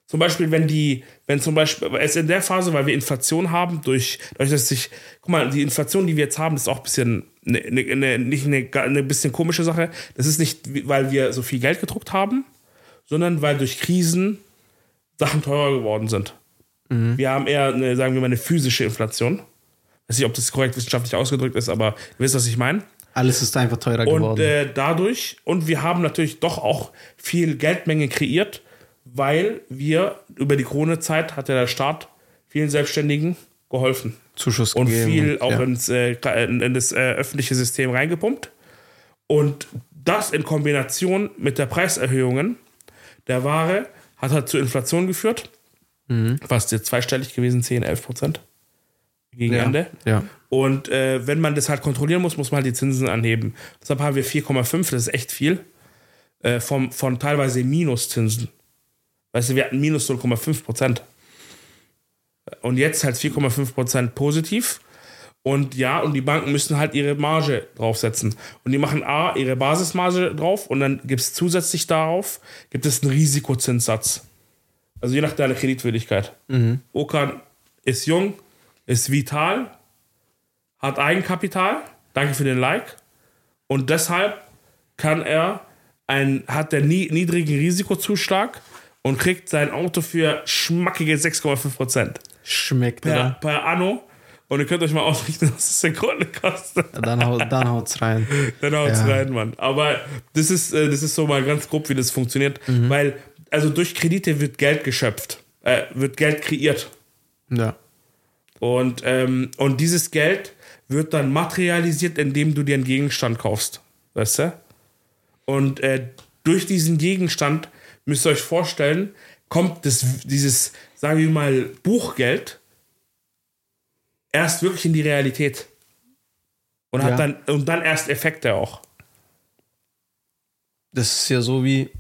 Zum Beispiel, wenn die, wenn zum Beispiel, es in der Phase, weil wir Inflation haben, durch, dadurch, dass sich, guck mal, die Inflation, die wir jetzt haben, ist auch ein bisschen, eine, eine, nicht eine, eine bisschen komische Sache. Das ist nicht, weil wir so viel Geld gedruckt haben, sondern weil durch Krisen Sachen teurer geworden sind. Mhm. Wir haben eher, eine, sagen wir mal, eine physische Inflation. Ich weiß nicht, ob das korrekt wissenschaftlich ausgedrückt ist, aber ihr wisst, was ich meine. Alles ist einfach teurer und, geworden. Und äh, dadurch, und wir haben natürlich doch auch viel Geldmenge kreiert weil wir über die Corona-Zeit hat der Staat vielen Selbstständigen geholfen. Zuschuss und gegeben. viel auch ja. ins, äh, in, das äh, öffentliche System reingepumpt. Und das in Kombination mit der Preiserhöhungen der Ware hat halt zur Inflation geführt. Mhm. Fast jetzt zweistellig gewesen, 10, 11 Prozent gegen ja. Ende. Ja. Und äh, wenn man das halt kontrollieren muss, muss man halt die Zinsen anheben. Deshalb haben wir 4,5, das ist echt viel, äh, vom, von teilweise Minuszinsen. Weißt du, wir hatten minus 0,5 Prozent. Und jetzt halt 4,5 Prozent positiv. Und ja, und die Banken müssen halt ihre Marge draufsetzen. Und die machen A, ihre Basismarge drauf und dann gibt es zusätzlich darauf, gibt es einen Risikozinssatz. Also je nach deiner Kreditwürdigkeit. Mhm. Okan ist jung, ist vital, hat Eigenkapital, danke für den Like. Und deshalb kann er ein, hat der niedrigen Risikozuschlag und kriegt sein Auto für schmackige 6,5%. Schmeckt, per, oder? Per Anno. Und ihr könnt euch mal ausrichten, was das Sekunde kostet. Dann, haut, dann haut's rein. dann haut's ja. rein, Mann. Aber das ist, äh, das ist so mal ganz grob, wie das funktioniert. Mhm. Weil, also durch Kredite wird Geld geschöpft. Äh, wird Geld kreiert. Ja. Und, ähm, und dieses Geld wird dann materialisiert, indem du dir einen Gegenstand kaufst. Weißt du? Und äh, durch diesen Gegenstand müsst ihr euch vorstellen, kommt das, dieses, sagen wir mal, Buchgeld erst wirklich in die Realität. Und, hat ja. dann, und dann erst Effekte auch. Das ist ja so wie,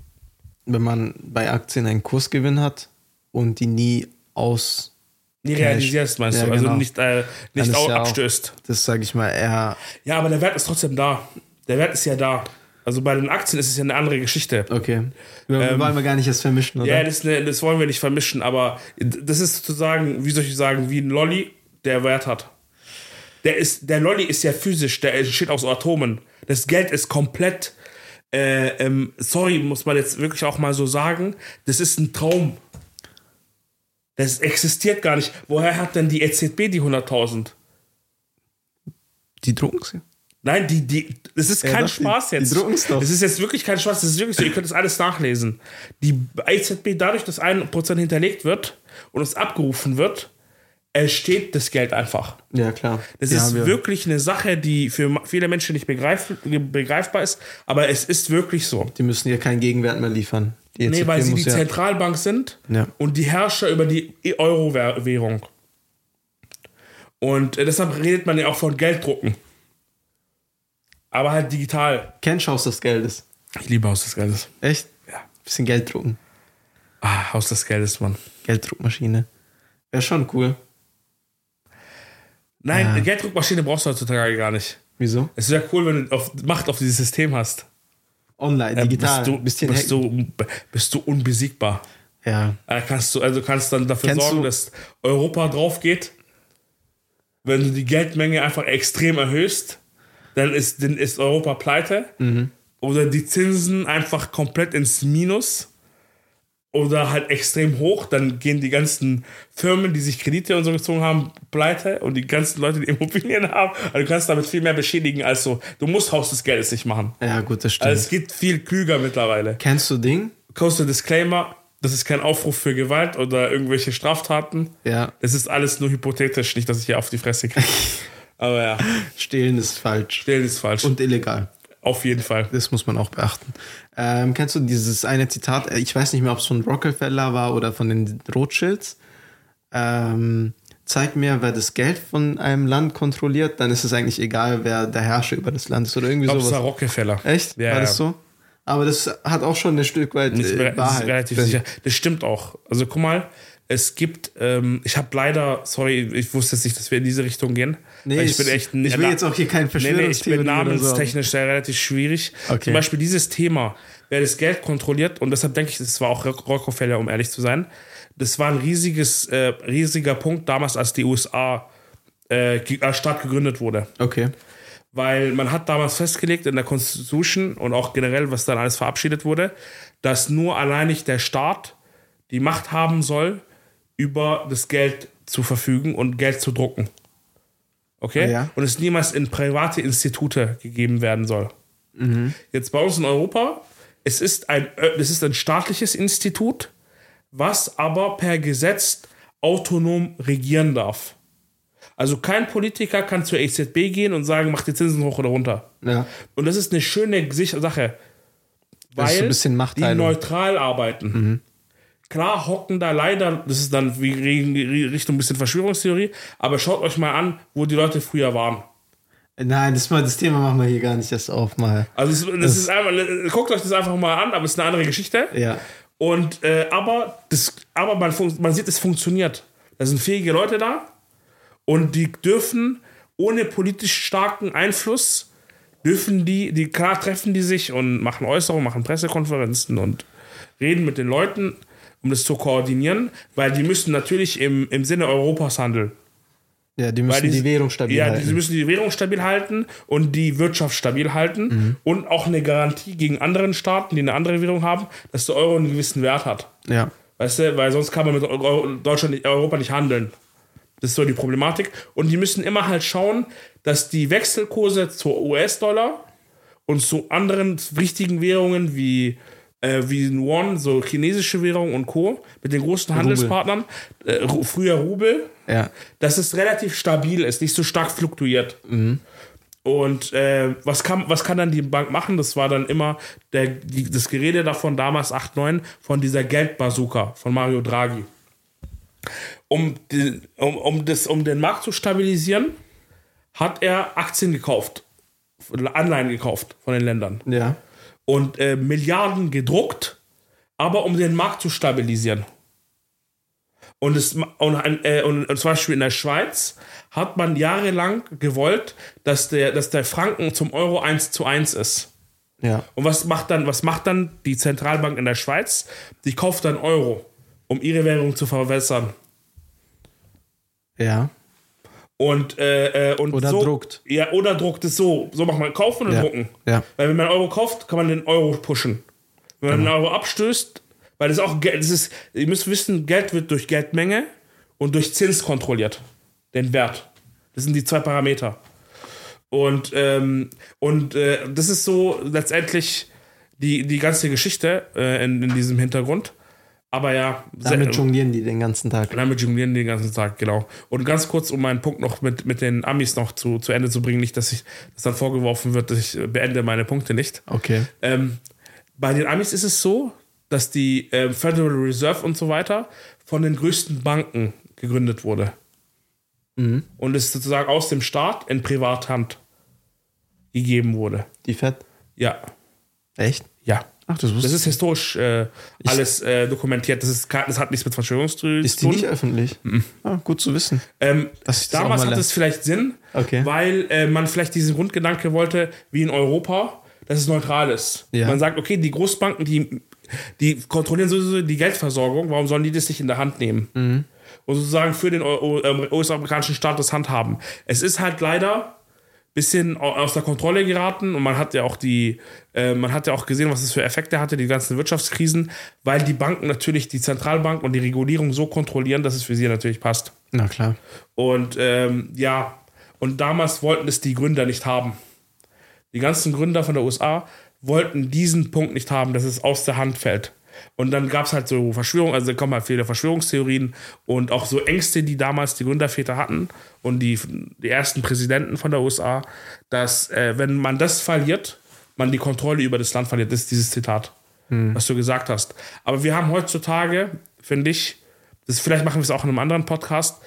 wenn man bei Aktien einen Kursgewinn hat und die nie aus. Nie realisierst, meinst ja, du? Also genau. nicht, äh, nicht auch ja abstößt. Auch, das sage ich mal eher. Ja, aber der Wert ist trotzdem da. Der Wert ist ja da. Also bei den Aktien ist es ja eine andere Geschichte. Okay. Wir ähm, wollen wir gar nicht das vermischen, oder? Ja, das, das, wollen wir nicht vermischen, aber das ist sozusagen, wie soll ich sagen, wie ein Lolly, der Wert hat. Der, ist, der Lolly ist ja physisch, der entsteht aus Atomen. Das Geld ist komplett äh, ähm, sorry, muss man jetzt wirklich auch mal so sagen, das ist ein Traum. Das existiert gar nicht. Woher hat denn die EZB die 100.000? Die drucken sie. Nein, die, die, das ist Ja, kein die- Spaß die jetzt. drucken's doch. Das ist jetzt wirklich kein Spaß, das ist wirklich so, ihr könnt das alles nachlesen. Die EZB, dadurch, dass 1% hinterlegt wird und es abgerufen wird, entsteht das Geld einfach. Ja, klar. Das Die ist wir- wirklich eine Sache, die für viele Menschen nicht begreif begreifbar ist, aber es ist wirklich so. Die müssen ja keinen Gegenwert mehr liefern. Die Nee, EZB weil sie die ja, Zentralbank sind Ja. und die Herrscher über die Euro-Währung. Und äh, deshalb redet man ja auch von Gelddrucken. Aber halt digital. Kennst Haus des Geldes? Ich liebe Haus des Geldes. Echt? Ja. Bisschen Geld drucken. Ah, Haus des Geldes, Mann. Gelddruckmaschine. Wäre schon cool. Nein, Ja. eine Gelddruckmaschine brauchst du heutzutage gar nicht. Wieso? Es wäre cool, wenn du auf, Macht auf dieses System hast. Online, Äh, digital. Bist du, bisschen bist, du, bist du unbesiegbar. Ja. Äh, kannst du, also kannst dann dafür Kennst sorgen, du- dass Europa drauf geht. Wenn du die Geldmenge einfach extrem erhöhst, dann ist, dann ist Europa pleite. Mhm. Oder die Zinsen einfach komplett ins Minus. Oder halt extrem hoch, dann gehen die ganzen Firmen, die sich Kredite und so gezogen haben, pleite und die ganzen Leute, die Immobilien haben, also du kannst damit viel mehr beschädigen als so. Du musst Haus des Geldes nicht machen. Ja, gut, das stimmt. Also es geht viel klüger mittlerweile. Kennst du Ding? Kurzer Disclaimer, das ist kein Aufruf für Gewalt oder irgendwelche Straftaten. Ja. Das ist alles nur hypothetisch, nicht, dass ich hier auf die Fresse kriege. Aber ja, Stehlen ist falsch. stellen ist falsch. Und illegal. auf jeden Fall. Das muss man auch beachten. Ähm, kennst du dieses eine Zitat? äh, Ich weiß nicht mehr, ob es von Rockefeller war oder von den Rothschilds. Ähm, zeig mir, wer das Geld von einem Land kontrolliert, dann ist es eigentlich egal, wer der Herrscher über das Land ist oder irgendwie Ich glaube, es war sowas. Rockefeller. Echt? Ja, war das so? Aber das hat auch schon ein Stück weit äh, das ist Wahrheit. relativ sicher. Das stimmt auch. Also guck mal, es gibt, ähm, ich habe leider, sorry, ich wusste jetzt nicht, dass wir in diese Richtung gehen. Nee, Weil ich bin ich- echt ich will jetzt auch hier kein Nee, nee, ich bin Verschwörungstheorie so. namenstechnisch sehr relativ schwierig. Okay. Zum Beispiel dieses Thema, wer das Geld kontrolliert, und deshalb denke ich, das war auch Rockefeller, um ehrlich zu sein. Das war ein riesiges, äh, riesiger Punkt damals, als die USA äh, Staat gegründet wurde. Okay. Weil man hat damals festgelegt in der Constitution und auch generell, was dann alles verabschiedet wurde, dass nur alleinig der Staat die Macht haben soll, über das Geld zu verfügen und Geld zu drucken. Okay? Ja. Und es niemals in private Institute gegeben werden soll. Jetzt bei uns in Europa, es ist ein, es ist ein staatliches Institut, was aber per Gesetz autonom regieren darf. Also kein Politiker kann zur EZB gehen und sagen, mach die Zinsen hoch oder runter. Ja. Und das ist eine schöne Sache. Weil ein die neutral arbeiten. Klar hocken da leider, das ist dann wie Richtung ein bisschen Verschwörungstheorie, aber schaut euch mal an, wo die Leute früher waren. Nein, das, mal, das Thema machen wir hier gar nicht erst auf mal. Also es, das ist einfach, guckt euch das einfach mal an, aber es ist eine andere Geschichte. Ja. Und äh, aber das, aber man, man sieht, es funktioniert. Da sind fähige Leute da und die dürfen ohne politisch starken Einfluss dürfen die, die klar treffen die sich und machen Äußerungen, machen Pressekonferenzen und reden mit den Leuten, um das zu koordinieren, weil die müssen natürlich im, im Sinne Europas handeln. Ja, die müssen Weil die Währung stabil ja, halten. die müssen die Währung stabil halten und die Wirtschaft stabil halten Mhm. und auch eine Garantie gegen anderen Staaten, die eine andere Währung haben, dass der Euro einen gewissen Wert hat. ja. Weißt du, weil sonst kann man mit Euro- Deutschland, nicht- Europa nicht handeln. Das ist so die Problematik. Und die müssen immer halt schauen, dass die Wechselkurse zur US-Dollar und zu anderen wichtigen Währungen wie, äh, wie den Won, so chinesische Währung und Co., mit den großen Handelspartnern, äh, früher Rubel, Ja. dass es relativ stabil ist, nicht so stark fluktuiert. Und äh, was, kann, was kann dann die Bank machen? Das war dann immer der, die, das Gerede davon damals 8, 9 von dieser Geldbazooka von Mario Draghi. Um, die, um, um, das, um den Markt zu stabilisieren, hat er Aktien gekauft, Anleihen gekauft von den Ländern Ja. Und äh, Milliarden gedruckt, aber um den Markt zu stabilisieren. Und, es, und, äh, und, und zum Beispiel in der Schweiz hat man jahrelang gewollt, dass der, dass der Franken zum Euro 1 zu 1 ist. Ja. Und was macht dann, was macht dann die Zentralbank in der Schweiz? Die kauft dann Euro, um ihre Währung zu verwässern. Ja. Und, äh, äh, und Oder so, druckt. Ja, oder druckt es so. So macht man kaufen oder Ja. drucken. Ja. Weil wenn man Euro kauft, kann man den Euro pushen. Wenn man einen Euro abstößt, weil das auch Geld, das ist, ihr müsst wissen, Geld wird durch Geldmenge und durch Zins kontrolliert. Den Wert. Das sind die zwei Parameter. Und, ähm, und äh, das ist so letztendlich die, die ganze Geschichte äh, in, in diesem Hintergrund. Aber ja, Damit sehr- jonglieren die den ganzen Tag. damit jonglieren die den ganzen Tag, genau. Und ganz kurz, um meinen Punkt noch mit, mit den Amis noch zu, zu Ende zu bringen, nicht, dass ich dass dann vorgeworfen wird, dass ich äh, beende meine Punkte nicht. Okay. Ähm, bei den Amis ist es so, dass die ähm, Federal Reserve und so weiter von den größten Banken gegründet wurde. Und es sozusagen aus dem Staat in Privathand gegeben wurde. Die Fett. Ja, Echt? ja. Ach, das Das ist historisch äh, alles äh, dokumentiert. Das, ist, das hat nichts mit Verschwörungstheorien Ist die nicht öffentlich? Ah, gut zu wissen. Ähm, damals mal hat es vielleicht Sinn, Okay. weil äh, man vielleicht diesen Grundgedanke wollte, wie in Europa, dass es neutral ist. Ja. Man sagt, okay, die Großbanken, die, die kontrollieren sowieso die Geldversorgung, warum sollen die das nicht in der Hand nehmen? Mhm. Und sozusagen für den ähm, US-amerikanischen Staat das handhaben. Es ist halt leider bisschen au- aus der Kontrolle geraten und man hat ja auch die, äh, man hat ja auch gesehen, was es für Effekte hatte, die ganzen Wirtschaftskrisen, weil die Banken natürlich die Zentralbank und die Regulierung so kontrollieren, dass es für sie natürlich passt. Na klar. Und ähm, ja, und damals wollten es die Gründer nicht haben. Die ganzen Gründer von der USA wollten diesen Punkt nicht haben, dass es aus der Hand fällt. Und dann gab es halt so Verschwörungen, also da kommen halt viele Verschwörungstheorien und auch so Ängste, die damals die Gründerväter hatten und die, die ersten Präsidenten von der USA, dass äh, wenn man das verliert, man die Kontrolle über das Land verliert. Das ist dieses Zitat, was du gesagt hast. Aber wir haben heutzutage, finde ich, das, vielleicht machen wir es auch in einem anderen Podcast,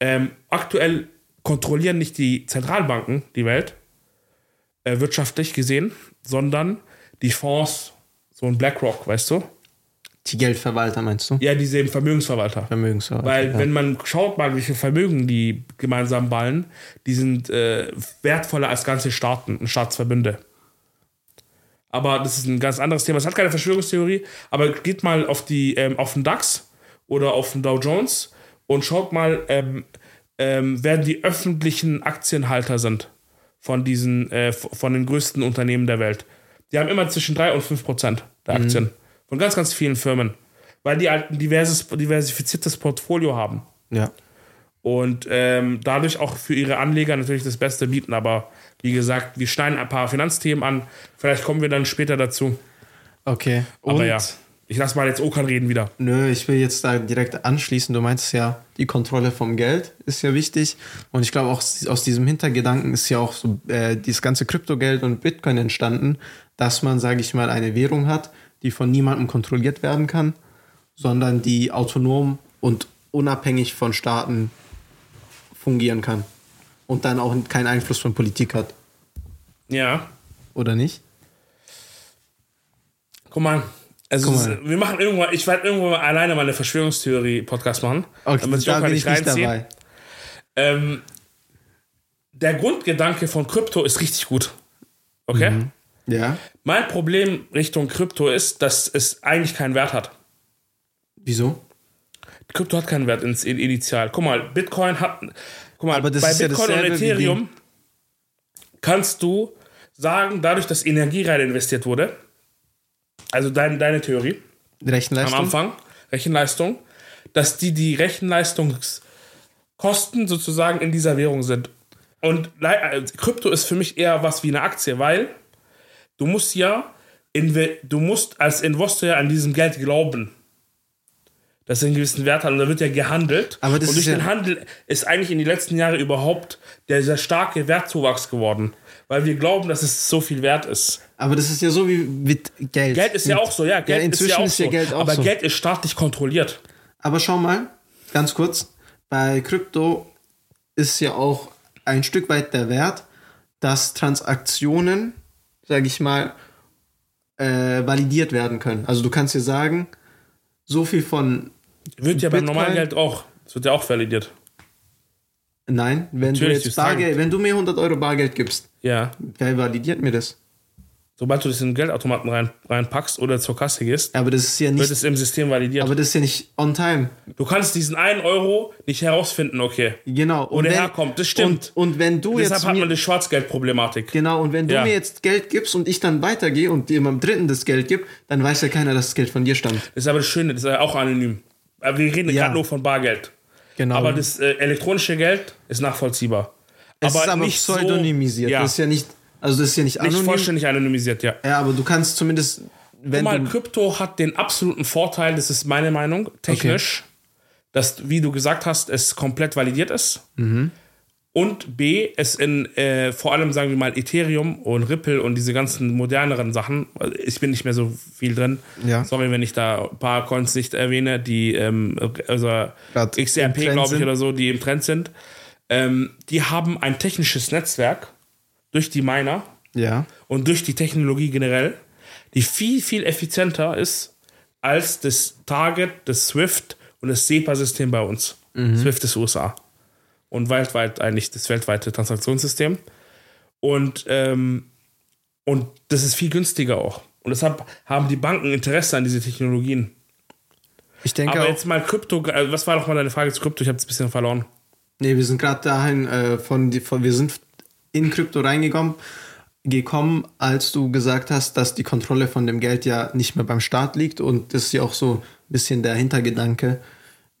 ähm, aktuell kontrollieren nicht die Zentralbanken die Welt, äh, wirtschaftlich gesehen, sondern die Fonds, so ein BlackRock, weißt du? Die Geldverwalter meinst du? Ja, diese eben Vermögensverwalter. Vermögensverwalter. Weil, ja. wenn man schaut mal, wie viel Vermögen die gemeinsam ballen, die sind äh, wertvoller als ganze Staaten und Staatsverbünde. Aber das ist ein ganz anderes Thema. Es hat keine Verschwörungstheorie, aber geht mal auf, die, ähm, auf den DAX oder auf den Dow Jones und schaut mal, ähm, ähm, wer die öffentlichen Aktienhalter sind von diesen, äh, von den größten Unternehmen der Welt. Die haben immer zwischen 3 und 5 Prozent der Aktien. Von ganz, ganz vielen Firmen. Weil die halt ein diverses, diversifiziertes Portfolio haben. ja. Und ähm, dadurch auch für ihre Anleger natürlich das Beste bieten. Aber wie gesagt, wir schneiden ein paar Finanzthemen an. Vielleicht kommen wir dann später dazu. Okay. Und Aber ja, ich lasse mal jetzt Okan reden wieder. Nö, ich will jetzt da direkt anschließen. Du meinst ja, die Kontrolle vom Geld ist ja wichtig. Und ich glaube auch aus diesem Hintergedanken ist ja auch so äh, dieses ganze Kryptogeld und Bitcoin entstanden, dass man, sage ich mal, eine Währung hat, die von niemandem kontrolliert werden kann, sondern die autonom und unabhängig von Staaten fungieren kann. Und dann auch keinen Einfluss von Politik hat. Ja, Oder nicht? guck mal. Also, Guck mal. wir machen irgendwann, ich werde irgendwann mal alleine mal eine Verschwörungstheorie-Podcast machen. Okay, damit ich da bin ich nicht dabei. Ähm, der Grundgedanke von Krypto ist richtig gut. Okay? Mhm. Ja. Mein Problem Richtung Krypto ist, dass es eigentlich keinen Wert hat. Wieso? Krypto hat keinen Wert ins in- Initial. Guck mal, Bitcoin hat. Guck mal, Aber das bei ist ja Bitcoin und dasselbe wie Ethereum kannst du sagen, dadurch, dass Energie rein investiert wurde, also dein, deine Theorie Rechenleistung? am Anfang, Rechenleistung, dass die die Rechenleistungskosten sozusagen in dieser Währung sind. Und äh, Krypto ist für mich eher was wie eine Aktie, weil du musst ja, du musst als Investor ja an diesem Geld glauben. Dass es einen gewissen Wert hat und da wird ja gehandelt. Aber das und durch ja- den Handel ist eigentlich in den letzten Jahren überhaupt der sehr starke Wertzuwachs geworden. Weil wir glauben, dass es so viel wert ist. Aber das ist ja so wie mit Geld. Geld ist ja Mit- auch so, ja. Geld inzwischen ist ja auch ist so. ja Geld auch aber so. Geld ist staatlich kontrolliert. Aber schau mal, ganz kurz, bei Krypto ist ja auch ein Stück weit der Wert, dass Transaktionen, sage ich mal, äh, validiert werden können. Also du kannst dir sagen, so viel von Wird ja beim normalen Geld auch. Das wird ja auch validiert. Nein, wenn du jetzt. Bargeld, wenn du mir 100 Euro Bargeld gibst, Ja. wer validiert mir das? Sobald du das in den Geldautomaten rein, reinpackst oder zur Kasse gehst, Aber das ist ja wird nicht. es im System validiert. Aber das ist ja nicht on time. du kannst diesen einen Euro nicht herausfinden, okay. Genau. Und Wo der wenn- herkommt, das stimmt. Und, und wenn du Deshalb jetzt hat mir, man die Schwarzgeldproblematik. genau und wenn du Ja. mir jetzt Geld gibst und ich dann weitergehe und dir beim Dritten das Geld gib, dann weiß ja keiner, dass das Geld von dir stammt. Das ist aber das Schöne, das ist ja auch anonym. Aber wir reden Ja. gerade nur von Bargeld. Genau. Aber das äh, elektronische Geld ist nachvollziehbar. es ist aber nicht so- pseudonymisiert. ja, Das ist ja nicht, also das ist ja nicht nicht anonym. vollständig anonymisiert, ja. Ja, aber du kannst zumindest, wenn Guck mal, Krypto hat den absoluten Vorteil, das ist meine Meinung, technisch, dass, wie du gesagt hast, es komplett validiert ist. Mhm. Und B, es in äh, vor allem, sagen wir mal, Ethereum und Ripple und diese ganzen moderneren Sachen, ich bin nicht mehr so viel drin. Ja. Sorry, wenn ich da ein paar Coins nicht erwähne, die, ähm, also Grad XRP, glaube ich, sind. oder so, die im Trend sind. Ähm, die haben ein technisches Netzwerk durch die Miner ja, und durch die Technologie generell, die viel, viel effizienter ist als das Target, das SWIFT und das SEPA-System bei uns. SWIFT ist USA. Und weltweit eigentlich das weltweite Transaktionssystem. Und, ähm, und das ist viel günstiger auch. Und deshalb haben die Banken Interesse an diese Technologien. ich denke Aber auch, jetzt mal Krypto, äh, was war noch mal deine Frage zu Krypto? Ich habe es ein bisschen verloren. nee, wir sind gerade dahin, äh, von, die, von, wir sind in Krypto reingekommen, gekommen, als du gesagt hast, dass die Kontrolle von dem Geld ja nicht mehr beim Staat liegt und das ist ja auch so ein bisschen der Hintergedanke,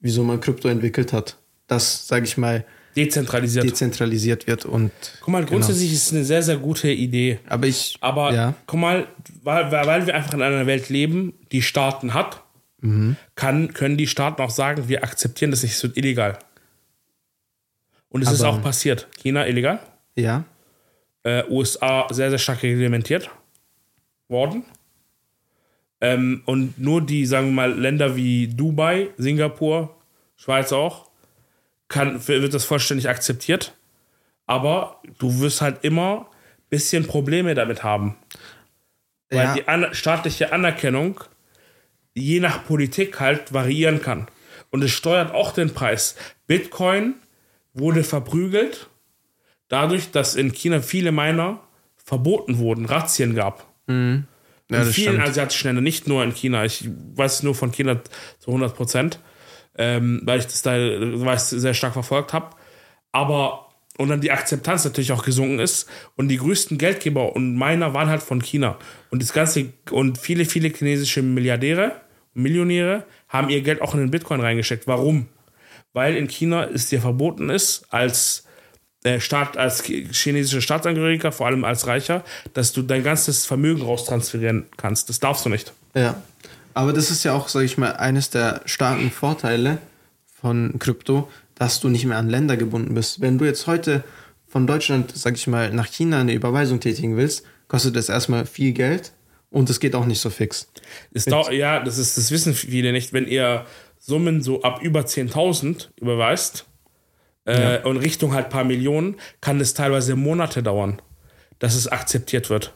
wieso man Krypto entwickelt hat. Dass, sage ich mal, Dezentralisiert. dezentralisiert wird und Guck mal, grundsätzlich ist es eine sehr, sehr gute Idee. aber ich Aber ja, guck mal, weil, weil wir einfach in einer Welt leben, die Staaten hat, kann, können die Staaten auch sagen, wir akzeptieren das nicht, es wird illegal. Und es ist Aber- auch passiert. China illegal, ja, äh, USA sehr, sehr stark reglementiert worden. Ähm, und nur die, sagen wir mal, Länder wie Dubai, Singapur, Schweiz auch, kann, wird das vollständig akzeptiert. Aber du wirst halt immer ein bisschen Probleme damit haben. Weil ja, die an staatliche Anerkennung je nach Politik halt variieren kann. Und es steuert auch den Preis. Bitcoin wurde verprügelt, dadurch, dass in China viele Miner verboten wurden, Razzien gab. ja in vielen stimmt. asiatischen Ländern, nicht nur in China. Ich weiß es nur von China zu 100 Prozent, ähm, weil ich das da weil ich sehr stark verfolgt habe. Aber und dann die Akzeptanz natürlich auch gesunken ist und die größten Geldgeber und Miner waren halt von China und das ganze und viele viele chinesische Milliardäre Millionäre haben ihr Geld auch in den Bitcoin reingesteckt. Warum? Weil in China es dir verboten ist als Staat, als chinesischer Staatsangehöriger, vor allem als Reicher, dass du dein ganzes Vermögen raustransferieren kannst. Das darfst du nicht. Ja, aber das ist ja auch, sage ich mal, eines der starken Vorteile von Krypto, dass du nicht mehr an Länder gebunden bist. Wenn du jetzt heute von Deutschland, sag ich mal, nach China eine Überweisung tätigen willst, kostet das erstmal viel Geld und es geht auch nicht so fix. Dau- ja, das, ist, das wissen viele nicht. Wenn ihr Summen so ab über 10.000 überweist äh, und Richtung halt paar Millionen, kann es teilweise Monate dauern, dass es akzeptiert wird,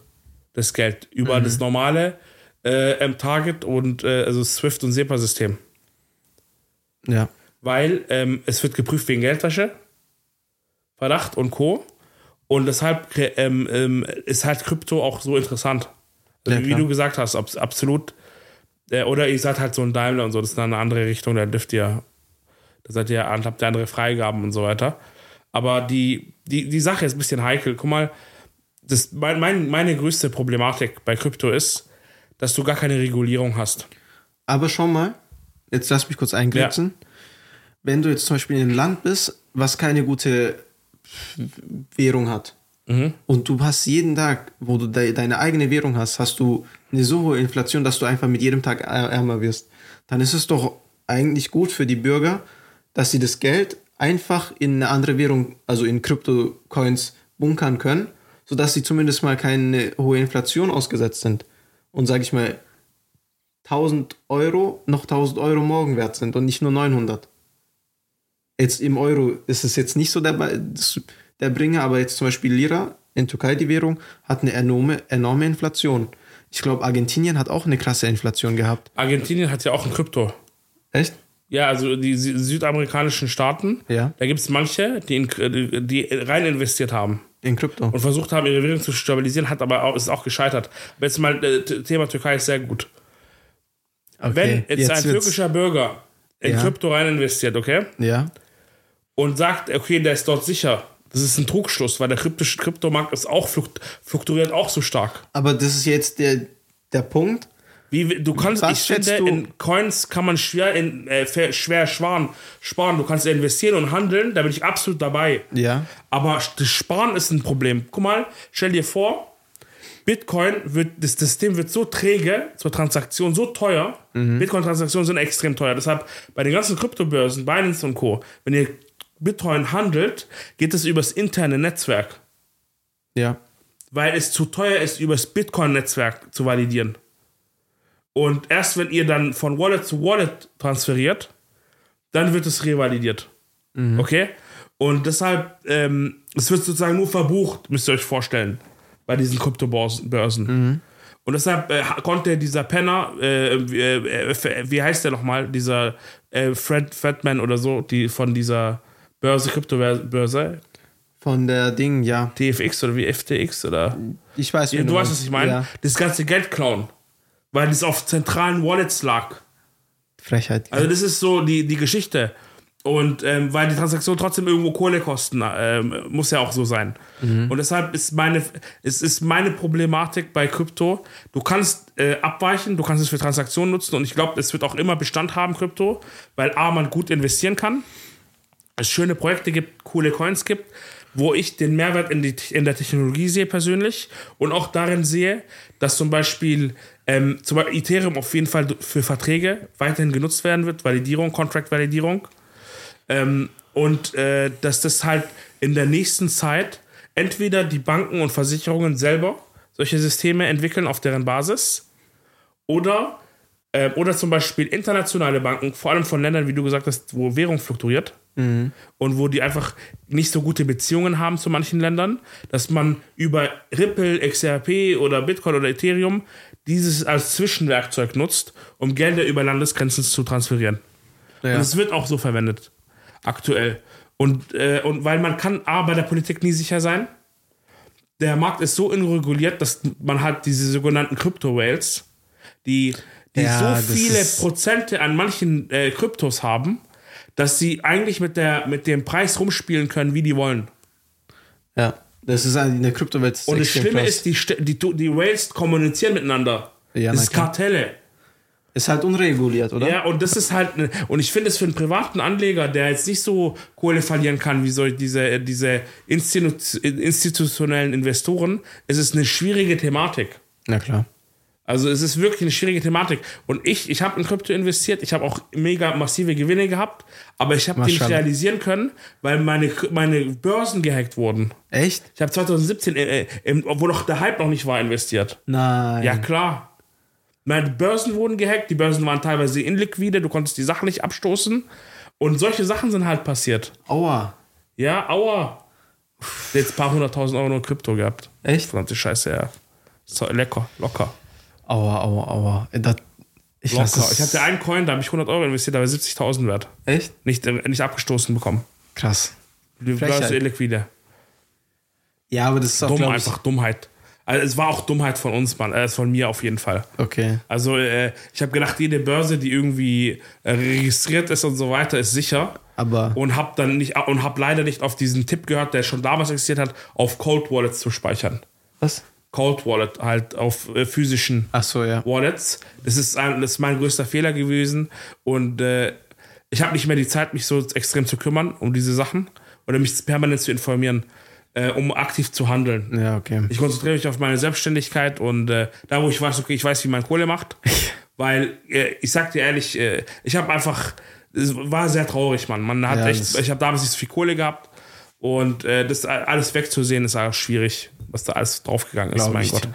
das Geld, über das normale äh, M-Target und äh, also SWIFT und SEPA-System. Ja. weil ähm, es wird geprüft wegen Geldwäsche, Verdacht und Co. Und deshalb ähm, ähm, ist halt Krypto auch so interessant. Also, Ja, wie du gesagt hast, abs absolut. Äh, oder ihr seid halt so ein Daimler und so, das ist dann eine andere Richtung, da dürft ihr, da seid ihr, habt ihr andere Freigaben und so weiter. Aber die, die, die Sache ist ein bisschen heikel. Guck mal, das, mein, mein, meine größte Problematik bei Krypto ist, dass du gar keine Regulierung hast. Aber schau mal, jetzt lass mich kurz eingrenzen. Wenn du jetzt zum Beispiel in einem Land bist, was keine gute Währung hat, und du hast jeden Tag, wo du de deine eigene Währung hast, hast du eine so hohe Inflation, dass du einfach mit jedem Tag är- ärmer wirst, dann ist es doch eigentlich gut für die Bürger, dass sie das Geld einfach in eine andere Währung, also in Krypto-Coins bunkern können, sodass sie zumindest mal keine hohe Inflation ausgesetzt sind. Und sage ich mal, 1000 Euro noch 1000 Euro morgen wert sind und nicht nur 900. Jetzt im Euro ist es jetzt nicht so der, der Bringer, aber jetzt zum Beispiel Lira in Türkei, die Währung, hat eine enorme, enorme Inflation. Ich glaube, Argentinien hat auch eine krasse Inflation gehabt. Argentinien hat ja auch ein Krypto. Echt? Ja, also die sü- südamerikanischen Staaten, Ja. da gibt es manche, die, in, die rein investiert haben. In Krypto. und versucht haben, ihre Währung zu stabilisieren, hat aber auch, ist auch gescheitert. Aber jetzt mal, äh, Thema Türkei ist sehr gut. Wenn jetzt, ein wird's- türkischer Bürger in Ja. Krypto rein investiert, okay, Ja. und sagt, okay, der ist dort sicher, das ist ein Trugschluss, weil der kryptische Kryptomarkt ist auch flukt, fluktuiert auch so stark. Aber das ist jetzt der, der Punkt. Wie, du kannst, Was ich finde, in Coins kann man schwer, in, äh, schwer sparen, sparen. Du kannst investieren und handeln, da bin ich absolut dabei. Ja. Aber das Sparen ist ein Problem. Guck mal, stell dir vor, Bitcoin wird, das System wird so träge zur Transaktion, so teuer. Bitcoin-Transaktionen sind extrem teuer. Deshalb bei den ganzen Kryptobörsen, Binance und Co., wenn ihr Bitcoin handelt, geht es übers interne Netzwerk, Ja. weil es zu teuer ist, übers Bitcoin-Netzwerk zu validieren. Und erst wenn ihr dann von Wallet zu Wallet transferiert, dann wird es revalidiert. Okay? Und deshalb, ähm, es wird sozusagen nur verbucht, müsst ihr euch vorstellen, bei diesen Kryptobörsen. Börsen. Und deshalb äh, konnte dieser Penner, äh, wie, äh, wie heißt der nochmal, dieser äh, Fred Fredman oder so, die von dieser Börse, Kryptobörse, Von der Ding, ja. TFX oder wie FTX oder. Ich weiß, Ja, wen du weißt, was ich meine? Ja. Das ganze Geld klauen. Weil es auf zentralen Wallets lag. Frechheit. Also das ist so die, die Geschichte. Und ähm, weil die Transaktion trotzdem irgendwo Kohle kosten, ähm, muss ja auch so sein. Und deshalb ist meine, es ist meine Problematik bei Krypto. Du kannst äh, abweichen, du kannst es für Transaktionen nutzen und ich glaube, es wird auch immer Bestand haben, Krypto, weil A, man gut investieren kann, es schöne Projekte gibt, coole Coins gibt, wo ich den Mehrwert in, die, in der Technologie sehe persönlich und auch darin sehe, dass zum Beispiel, ähm, zum Beispiel Ethereum auf jeden Fall für Verträge weiterhin genutzt werden wird, Validierung, Contract-Validierung. Ähm, und äh, dass das halt in der nächsten Zeit entweder die Banken und Versicherungen selber solche Systeme entwickeln auf deren Basis oder, äh, oder zum Beispiel internationale Banken, vor allem von Ländern, wie du gesagt hast, wo Währung fluktuiert und wo die einfach nicht so gute Beziehungen haben zu manchen Ländern, dass man über Ripple, XRP oder Bitcoin oder Ethereum dieses als Zwischenwerkzeug nutzt, um Gelder über Landesgrenzen zu transferieren. Ja. Und es wird auch so verwendet. Aktuell. Und, äh, und weil man kann A, bei der Politik nie sicher sein. Der Markt ist so unreguliert, dass man hat diese sogenannten Crypto-Whales, die, die Ja, so viele Prozente an manchen äh, Kryptos haben, dass sie eigentlich mit, der, mit dem Preis rumspielen können, wie die wollen. ja. Das ist eine, eine Kryptowelt. Und das Schlimme krass. ist, die, die, die Whales kommunizieren miteinander. Ja, das ist. Kartelle. Ist halt unreguliert, oder? Ja, und das ist halt, ne- und ich finde es für einen privaten Anleger, der jetzt nicht so Kohle verlieren kann wie so diese, diese Institu institutionellen Investoren, ist es eine schwierige Thematik. Na klar. Also es ist wirklich eine schwierige Thematik. Und ich, ich habe in Krypto investiert, ich habe auch mega massive Gewinne gehabt, aber ich habe die nicht realisieren können, weil meine, meine Börsen gehackt wurden. Echt? Ich habe 2017, äh, äh, im- obwohl noch der Hype noch nicht war, investiert. Nein. Ja, klar. Meine Börsen wurden gehackt, die Börsen waren teilweise inliquide, du konntest die Sachen nicht abstoßen. Und solche Sachen sind halt passiert. Aua. Ja, aua. Jetzt ein paar hunderttausend Euro nur Krypto gehabt. Echt? Verdammte Scheiße, ja. So, lecker, locker. Aua, aua, aua. Das, ich Ich hatte einen Coin, da habe ich 100 Euro investiert, da war 70.000 wert. Echt? Nicht, äh, nicht abgestoßen bekommen. Krass. Frechheit. Börse illiquide. Ja, aber das ist auch, Dumm, einfach Dummheit. Also es war auch Dummheit von uns, Mann. Äh, von mir auf jeden Fall. Okay. Also äh, ich habe gedacht, jede Börse, die irgendwie äh, registriert ist und so weiter, ist sicher. Aber Und habe dann nicht und habe leider nicht auf diesen Tipp gehört, der schon damals existiert hat, auf Cold Wallets zu speichern. was? Cold Wallet halt auf äh, physischen so, ja. Wallets. Das ist, ein, das ist mein größter Fehler gewesen und äh, ich habe nicht mehr die Zeit, mich so extrem zu kümmern um diese Sachen oder mich permanent zu informieren, äh, um aktiv zu handeln. Ja, okay. Ich konzentriere mich auf meine Selbstständigkeit und äh, da, wo ich weiß, okay, ich weiß, wie man Kohle macht. Weil, äh, ich sag dir ehrlich, äh, ich habe einfach, es war sehr traurig, Mann. Man hat Ja, echt, ich habe damals nicht so viel Kohle gehabt und äh, das alles wegzusehen ist auch schwierig, was da alles draufgegangen ist, Glaub mein ich Gott.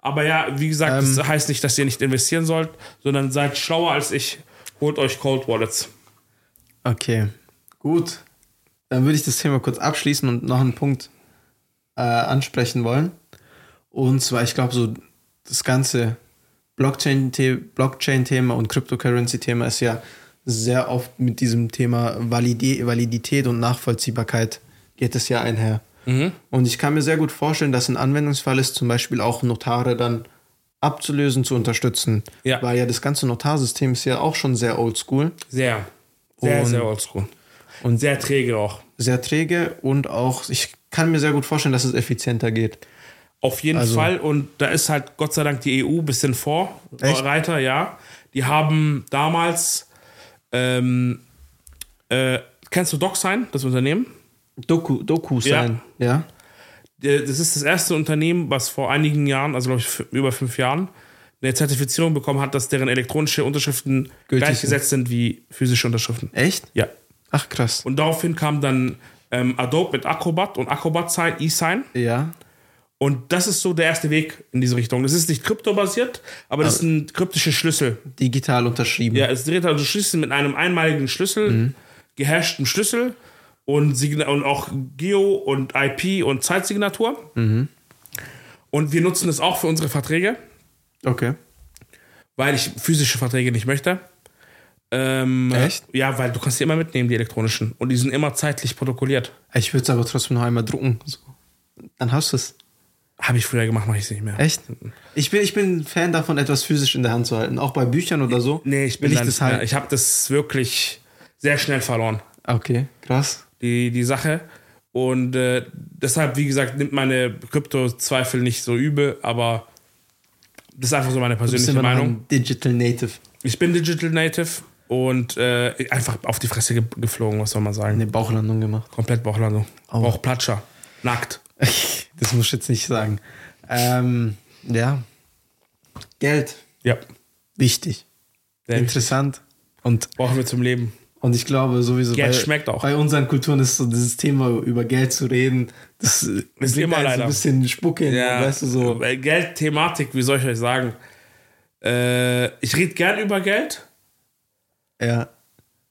Aber ja, wie gesagt, Ähm. das heißt nicht, dass ihr nicht investieren sollt, sondern seid schlauer als ich. Holt euch Cold Wallets. Okay. Gut. Dann würde ich das Thema kurz abschließen und noch einen Punkt äh, ansprechen wollen. Und zwar, ich glaube, so das ganze Blockchain-The- Blockchain-Thema und Cryptocurrency-Thema ist ja sehr oft mit diesem Thema Validität und Nachvollziehbarkeit geht es ja einher. Mhm. Und ich kann mir sehr gut vorstellen, dass ein Anwendungsfall ist, zum Beispiel auch Notare dann abzulösen, zu unterstützen. Ja. Weil ja das ganze Notarsystem ist ja auch schon sehr oldschool, Sehr. Sehr, Und- sehr oldschool. Und sehr träge auch. sehr träge und auch, ich kann mir sehr gut vorstellen, dass es effizienter geht. Auf jeden Also- Fall. Und da ist halt Gott sei Dank die EU ein bisschen? Vorreiter, ja. Die haben damals, ähm, äh, kennst du DocSign, das Unternehmen? Doku, Doku sein. Ja. Äh, Das ist das erste Unternehmen, was vor einigen Jahren, also glaube ich über fünf Jahren, eine Zertifizierung bekommen hat, dass deren elektronische Unterschriften Gültig gleichgesetzt sind wie physische Unterschriften. Echt? Ja. Ach krass. Und daraufhin kam dann ähm, Adobe mit Acrobat und Acrobat Sign, eSign. Ja. Und das ist so der erste Weg in diese Richtung. Das ist nicht kryptobasiert, aber das sind kryptische Schlüssel. Digital unterschrieben. Ja, es dreht also Schlüssel mit einem einmaligen Schlüssel, gehashten Schlüssel und, Signa und auch Geo und IP und Zeitsignatur. Und wir nutzen das auch für unsere Verträge, Okay. weil ich physische Verträge nicht möchte. Ähm, Echt? Ja, weil du kannst die immer mitnehmen, die elektronischen. Und die sind immer zeitlich protokolliert. Ich würde es aber trotzdem noch einmal drucken. So. Dann hast du es. Habe ich früher gemacht, mache ich es nicht mehr. Echt? Ich bin, ich bin Fan davon, etwas physisch in der Hand zu halten. Auch bei Büchern oder so. Nee, ich bin will ich das halt. Ich habe das wirklich sehr schnell verloren. Okay, krass. Die, die Sache. Und äh, deshalb, wie gesagt, nimmt meine Krypto-Zweifel nicht so übel, aber das ist einfach so meine Du bist persönliche immer noch Meinung. ein Digital Native. Ich bin Digital Native und äh, einfach auf die Fresse ge geflogen, was soll man sagen. Eine Bauchlandung gemacht. Komplett Bauchlandung. Oh. Bauchplatscher. Nackt. Das muss ich jetzt nicht sagen. Ähm, ja. Geld. Ja. Wichtig. Sehr wichtig. Interessant. Und, Brauchen wir zum Leben. Und ich glaube sowieso Geld bei, schmeckt auch. bei unseren Kulturen ist so dieses Thema über Geld zu reden, das äh, Ist immer leider. ein bisschen Spucke in, Ja, weißt du so. Weil Geld-Thematik, wie soll ich euch sagen? Äh, ich rede gern über Geld, Ja.